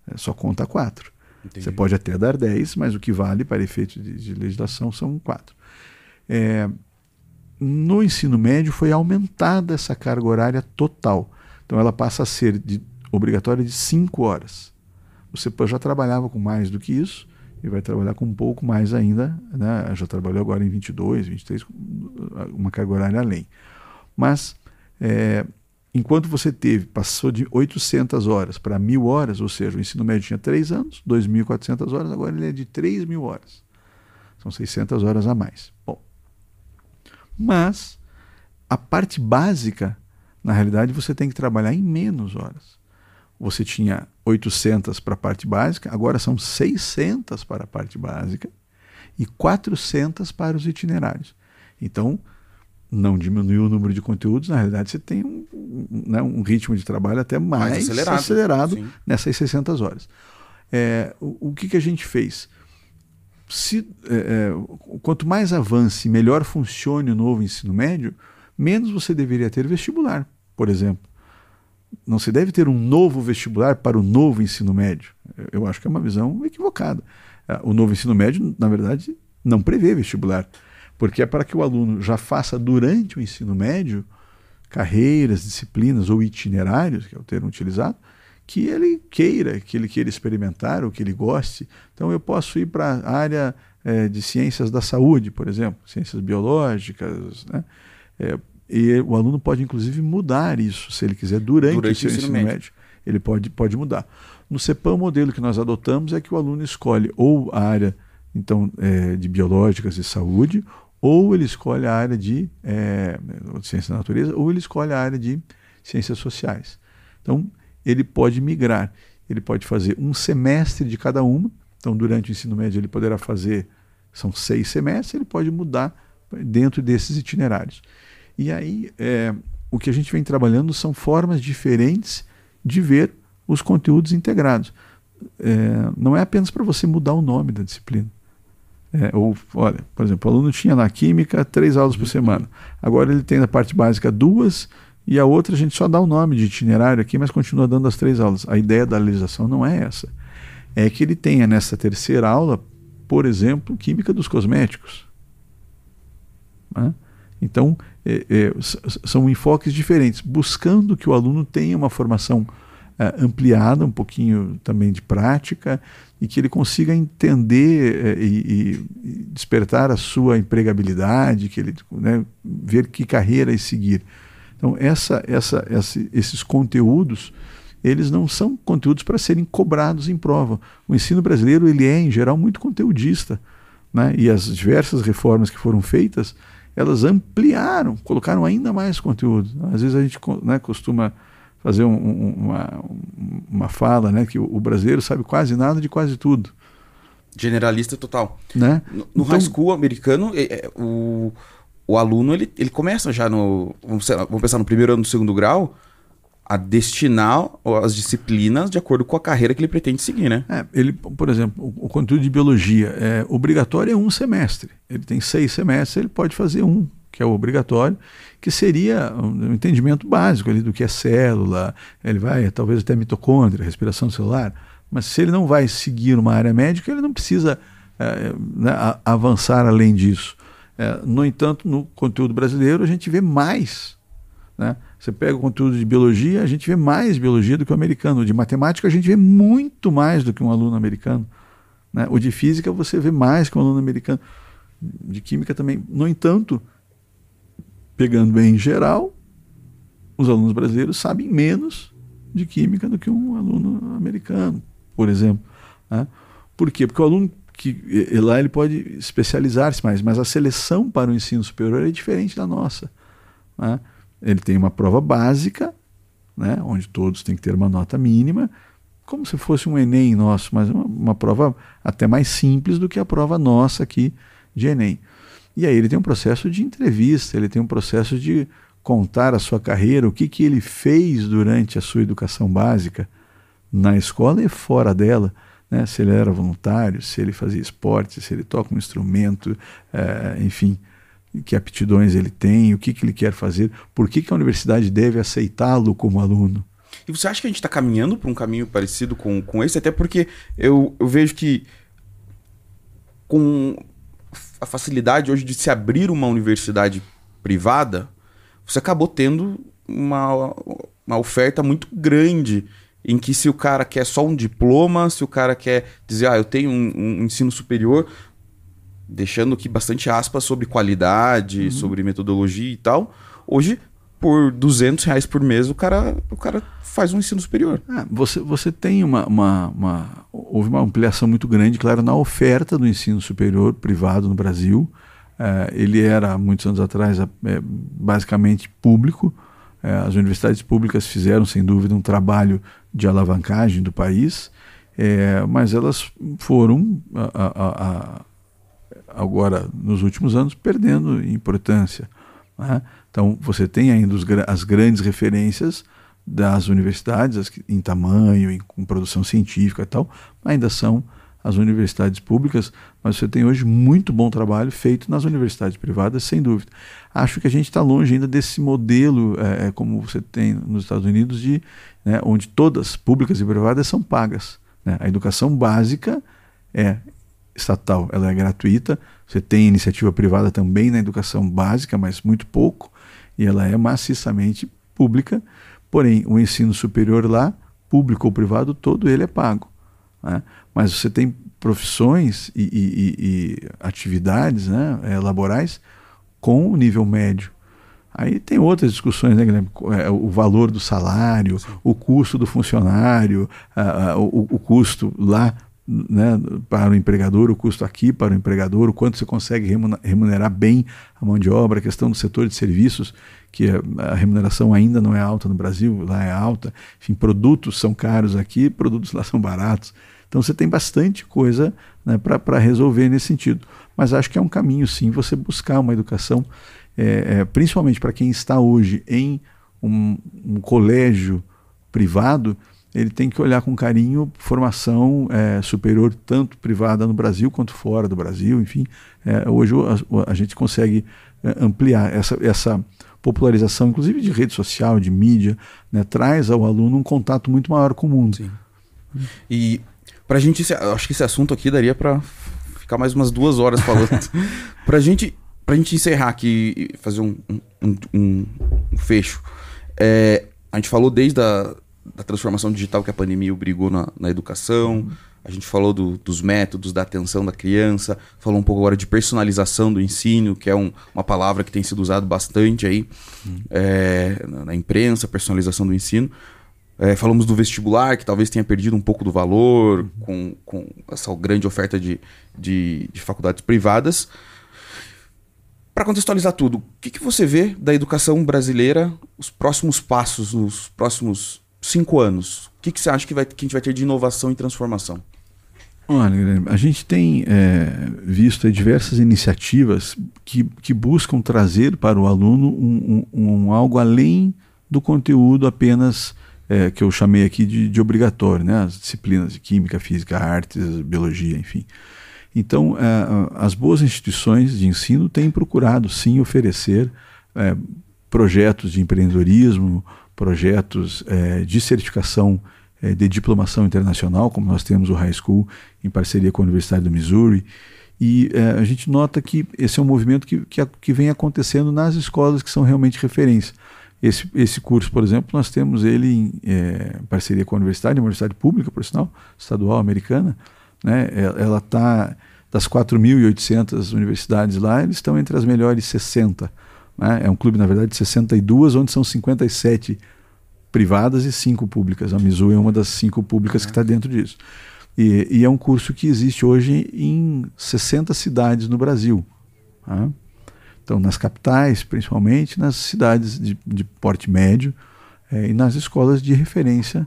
é só conta 4. Entendi. Você pode até dar 10, mas o que vale para efeito de, de legislação são 4. É, no ensino médio foi aumentada essa carga horária total. Então ela passa a ser de, obrigatória de 5 horas. CEPAM já trabalhava com mais do que isso e vai trabalhar com um pouco mais ainda. Né? Já trabalhou agora em 22, 23, uma carga horária além. Mas é, enquanto você teve, passou de 800 horas para 1.000 horas, ou seja, o ensino médio tinha 3 anos, 2.400 horas, agora ele é de 3.000 horas. São 600 horas a mais. Bom, mas a parte básica, na realidade, você tem que trabalhar em menos horas. Você tinha 800 para a parte básica, agora são 600 para a parte básica e 400 para os itinerários. Então, não diminuiu o número de conteúdos, na realidade você tem um, né, um ritmo de trabalho até mais, mais acelerado, acelerado nessas 600 horas. É, o, o que, que a gente fez? se, é, é, quanto mais avance, melhor funcione o novo ensino médio, menos você deveria ter vestibular, por exemplo. Não se deve ter um novo vestibular para o novo ensino médio. Eu acho que é uma visão equivocada. É, o novo ensino médio, na verdade, não prevê vestibular, porque é para que o aluno já faça durante o ensino médio carreiras, disciplinas ou itinerários, que é o termo utilizado, que ele queira, que ele queira experimentar, ou que ele goste. Então eu posso ir para a área é, de ciências da saúde, por exemplo, ciências biológicas, né? É, e o aluno pode inclusive mudar isso, se ele quiser, durante, durante o seu ensino, médio. médio. Ele pode, pode mudar. No CEPAM, o modelo que nós adotamos é que o aluno escolhe ou a área então, é, de biológicas e saúde, ou ele escolhe a área de, é, de ciência da natureza, ou ele escolhe a área de ciências sociais. Então, ele pode migrar. Ele pode fazer um semestre de cada uma. Então, durante o ensino médio, ele poderá fazer, são seis semestres, ele pode mudar dentro desses itinerários. E aí, é, o que a gente vem trabalhando são formas diferentes de ver os conteúdos integrados. É, não é apenas para você mudar o nome da disciplina. É, ou, olha, por exemplo, o aluno tinha na química três aulas por semana. Agora ele tem na parte básica duas e a outra a gente só dá o nome de itinerário aqui, mas continua dando as três aulas. A ideia da legislação não é essa. É que ele tenha nessa terceira aula, por exemplo, química dos cosméticos. Né? Então, é, é, são enfoques diferentes, buscando que o aluno tenha uma formação é, ampliada, um pouquinho também de prática, e que ele consiga entender é, e, e, despertar a sua empregabilidade, que ele né, ver que carreira seguir. Então, essa, essa, essa, esses conteúdos, eles não são conteúdos para serem cobrados em prova. O ensino brasileiro ele é, em geral, muito conteudista. Né? E as diversas reformas que foram feitas, elas ampliaram, colocaram ainda mais conteúdo. Às vezes a gente né, costuma fazer um, um, uma, uma fala né, que o, brasileiro sabe quase nada de quase tudo. Generalista total. Né? No, no então, high school americano, é, é, o o aluno ele, ele começa já no. Vamos, pensar no primeiro ano do segundo grau a destinar as disciplinas de acordo com a carreira que ele pretende seguir, né? É, ele, por exemplo, o, conteúdo de biologia é obrigatório é um semestre. Ele tem seis semestres, ele pode fazer um, que é o obrigatório, que seria um entendimento básico ali do que é célula, ele vai talvez até mitocôndria, respiração celular, mas se ele não vai seguir uma área médica, ele não precisa é, né, avançar além disso. É, no entanto, no conteúdo brasileiro, a gente vê mais né, Você pega o conteúdo de biologia, a gente vê mais biologia do que o americano. De matemática, a gente vê muito mais do que um aluno americano. Né? O de física, você vê mais que um aluno americano. De química também. No entanto, pegando bem em geral, os alunos brasileiros sabem menos de química do que um aluno americano, por exemplo. Né? Por quê? Porque o aluno que lá ele pode especializar-se mais, mas a seleção para o ensino superior é diferente da nossa. Né? Ele tem uma prova básica, né, onde todos têm que ter uma nota mínima, como se fosse um Enem nosso, mas uma, uma prova até mais simples do que a prova nossa aqui de Enem. E aí ele tem um processo de entrevista, ele tem um processo de contar a sua carreira, o que, que ele fez durante a sua educação básica na escola e fora dela. Né? Se ele era voluntário, se ele fazia esporte, se ele toca um instrumento, é, enfim, que aptidões ele tem, o que, que ele quer fazer, por que, que a universidade deve aceitá-lo como aluno. E você acha que a gente está caminhando para um caminho parecido com, com esse? Até porque eu, eu vejo que com a facilidade hoje de se abrir uma universidade privada, você acabou tendo uma, uma oferta muito grande em que se o cara quer só um diploma, se o cara quer dizer, ah, eu tenho um, um ensino superior, deixando aqui bastante aspas sobre qualidade, uhum. sobre metodologia e tal. Hoje, por 200 reais por mês, o cara, o cara faz um ensino superior. Ah, você, você tem uma, uma, uma, Houve uma ampliação muito grande, claro, na oferta do ensino superior privado no Brasil. É, ele era, muitos anos atrás, é, basicamente público. É, as universidades públicas fizeram, sem dúvida, um trabalho de alavancagem do país, é, mas elas foram a, a, a agora nos últimos anos perdendo importância. Né? Então você tem ainda os, as grandes referências das universidades as, em tamanho, em, com produção científica e tal, ainda são as universidades públicas, mas você tem hoje muito bom trabalho feito nas universidades privadas, sem dúvida. Acho que a gente está longe ainda desse modelo, é, é, como você tem nos Estados Unidos, de né, onde todas, públicas e privadas, são pagas. Né? A educação básica é estatal ela é gratuita. Você tem iniciativa privada também na educação básica, mas muito pouco, e ela é maciçamente pública. Porém, o ensino superior lá, público ou privado, todo ele é pago. Né? Mas você tem profissões e, e, e atividades né, é, laborais com nível médio. Aí tem outras discussões, né, Guilherme? É, o valor do salário, Sim. o custo do funcionário, o, o, custo lá né, para o empregador, o custo aqui para o empregador, o quanto você consegue remunerar bem a mão de obra, a questão do setor de serviços, que a remuneração ainda não é alta no Brasil, lá é alta. Enfim, produtos são caros aqui, produtos lá [LAUGHS] são baratos. Então você tem bastante coisa né, para resolver nesse sentido. Mas acho que é um caminho, sim, você buscar uma educação, é, é, principalmente para quem está hoje em um, um colégio privado, ele tem que olhar com carinho formação é, superior, tanto privada no Brasil quanto fora do Brasil, enfim. É, hoje a, a, gente consegue é, ampliar essa, essa popularização, inclusive de rede social, de mídia, né, traz ao aluno um contato muito maior com o mundo. Sim. E para a gente, acho que esse assunto aqui daria para ficar mais umas duas horas falando. [LAUGHS] para gente, a gente encerrar aqui e fazer um, um, um, um fecho, é, a gente falou desde a da transformação digital que a pandemia obrigou na, na educação. A gente falou do, dos métodos, da atenção da criança, falou um pouco agora de personalização do ensino, que é um, uma palavra que tem sido usada bastante aí é, na, na, imprensa, personalização do ensino. É, falamos do vestibular, que talvez tenha perdido um pouco do valor com, com essa grande oferta de, de, de faculdades privadas. Para contextualizar tudo, o que, que você vê da educação brasileira, os próximos passos, os próximos cinco anos? O que, que você acha que, vai, que a gente vai ter de inovação e transformação? Olha, a gente tem é, visto diversas iniciativas que, que buscam trazer para o aluno um, um, um algo além do conteúdo apenas é, que eu chamei aqui de, de, obrigatório, né? as disciplinas de química, física, artes, biologia, enfim. Então, é, as boas instituições de ensino têm procurado sim oferecer é, projetos de empreendedorismo, projetos é, de certificação é, de diplomação internacional, como nós temos o High School em parceria com a Universidade do Missouri. E é, a gente nota que esse é um movimento que, que, que, vem acontecendo nas escolas que são realmente referência. Esse, esse curso, por exemplo, nós temos ele em é, parceria com a universidade, uma universidade pública, por sinal, estadual americana. Né? Ela está, das 4.800 universidades lá, eles estão entre as melhores 60. Né? É um clube, na verdade, de 62, onde são 57 privadas e 5 públicas. A Mizu é uma das cinco públicas que está dentro disso. E, e, é um curso que existe hoje em 60 cidades no Brasil. Tá? Então, nas capitais, principalmente, nas cidades de, de porte médio é, e nas escolas de referência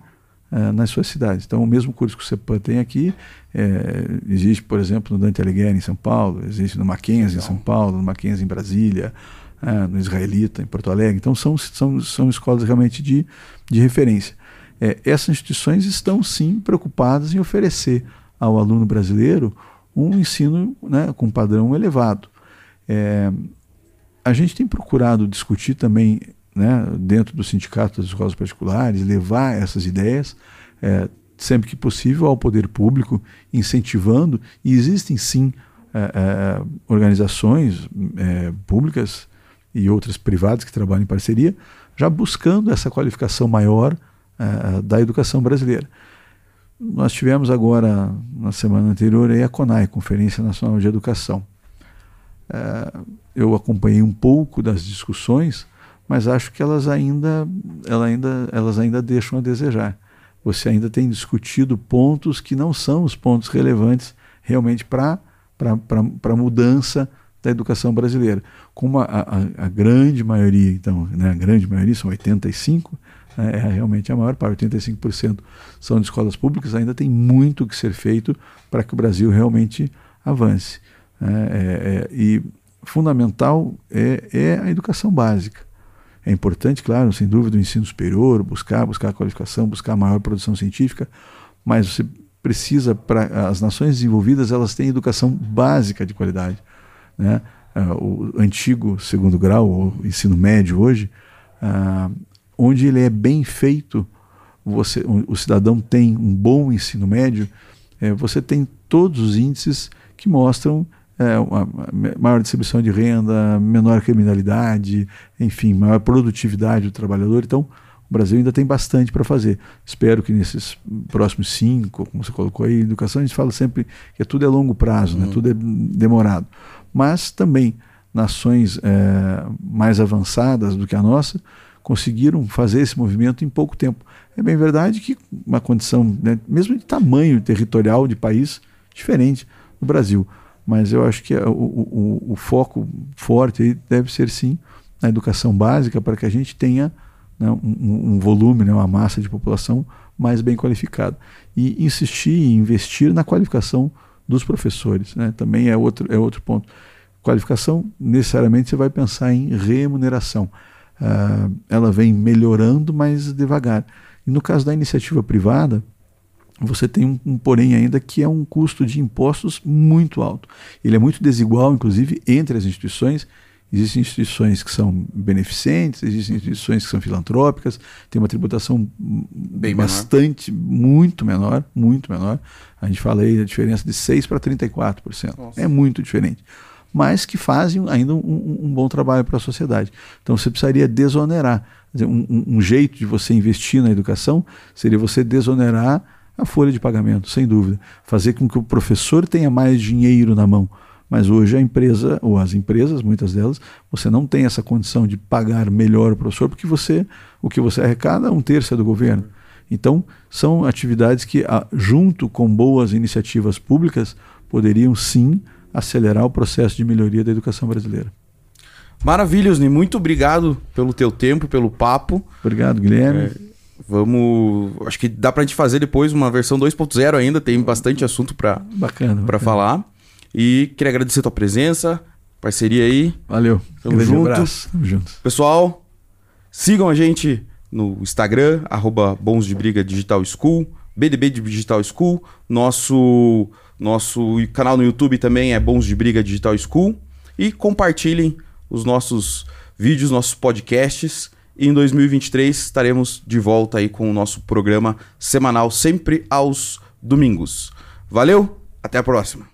é, nas suas cidades. Então, o mesmo curso que o CEPAM tem aqui, é, existe, por exemplo, no Dante Alighieri, em São Paulo, existe no Mackenzie, em São Paulo, no Mackenzie, em Brasília, no Israelita, em Porto Alegre. Então, são, são, são escolas realmente de, de referência. essas instituições estão, sim, preocupadas em oferecer ao aluno brasileiro um ensino né, com padrão elevado. É, a gente tem procurado discutir também, né, dentro do sindicato das escolas particulares, levar essas ideias, é, sempre que possível, ao poder público, incentivando, e existem sim é, é, organizações é, públicas e outras privadas que trabalham em parceria, já buscando essa qualificação maior é, da educação brasileira. Nós tivemos agora, na semana anterior, a CONAI, Conferência Nacional de Educação. É, eu acompanhei um pouco das discussões, mas acho que elas ainda, ela ainda, elas ainda deixam a desejar. Você ainda tem discutido pontos que não são os pontos relevantes realmente para a mudança da educação brasileira. Como a, a, a, grande maioria, então, né, a grande maioria, são 85%, né, é realmente a maior parte, 85% são de escolas públicas, ainda tem muito que ser feito para que o Brasil realmente avance. Né? É, é, e fundamental é, é a educação básica. É importante, claro, sem dúvida, o ensino superior, buscar, buscar qualificação, buscar maior produção científica, mas você precisa, para as nações desenvolvidas, elas têm educação básica de qualidade. Né? Uh, o antigo segundo grau, ou ensino médio hoje, uh, onde ele é bem feito, você, o, o cidadão tem um bom ensino médio, é, você tem todos os índices que mostram é, maior distribuição de renda, menor criminalidade, enfim, maior produtividade do trabalhador. Então, o Brasil ainda tem bastante para fazer. Espero que nesses próximos cinco, como você colocou aí, educação, a gente fala sempre que tudo é longo prazo, né? uhum. né? tudo é demorado. Mas também nações é, mais avançadas do que a nossa conseguiram fazer esse movimento em pouco tempo. É bem verdade que uma condição, né, mesmo de tamanho territorial de país, diferente do Brasil mas eu acho que o, o, o foco forte deve ser sim na educação básica para que a gente tenha né, um, um, volume, né, uma massa de população mais bem qualificada. E insistir e investir na qualificação dos professores. Né, também é outro, é outro ponto. Qualificação, necessariamente, você vai pensar em remuneração. Uh, ela vem melhorando, mas devagar. E no caso da iniciativa privada, você tem um, um, porém ainda que é um custo de impostos muito alto. Ele é muito desigual, inclusive, entre as instituições. Existem instituições que são beneficentes, existem instituições que são filantrópicas, tem uma tributação Bem bastante, menor. muito menor, muito menor. A gente fala aí a diferença de 6% para 34%. Nossa. É muito diferente. Mas que fazem ainda um, um bom trabalho para a sociedade. Então você precisaria desonerar. Um, um jeito de você investir na educação seria você desonerar a folha de pagamento, sem dúvida. Fazer com que o professor tenha mais dinheiro na mão. Mas hoje a empresa, ou as empresas, muitas delas, você não tem essa condição de pagar melhor o professor, porque você, o que você arrecada, um terço é do governo. Então, são atividades que, junto com boas iniciativas públicas, poderiam sim acelerar o processo de melhoria da educação brasileira. Maravilha, Osni. Muito obrigado pelo teu tempo, pelo papo. Obrigado, Guilherme. É Vamos. Acho que dá pra gente fazer depois uma versão 2.0 ainda, tem bastante assunto pra falar. E queria agradecer a tua presença, parceria aí. Valeu. Tamo Grande junto. Abraço. Tamo junto. Pessoal, sigam a gente no Instagram, arroba Bons de Briga Digital School, BDB Digital School. Nosso, nosso canal no YouTube também é Bons de Briga Digital School. E compartilhem os nossos vídeos, nossos podcasts. E em 2023 estaremos de volta aí com o nosso programa semanal, sempre aos domingos. Valeu, até a próxima!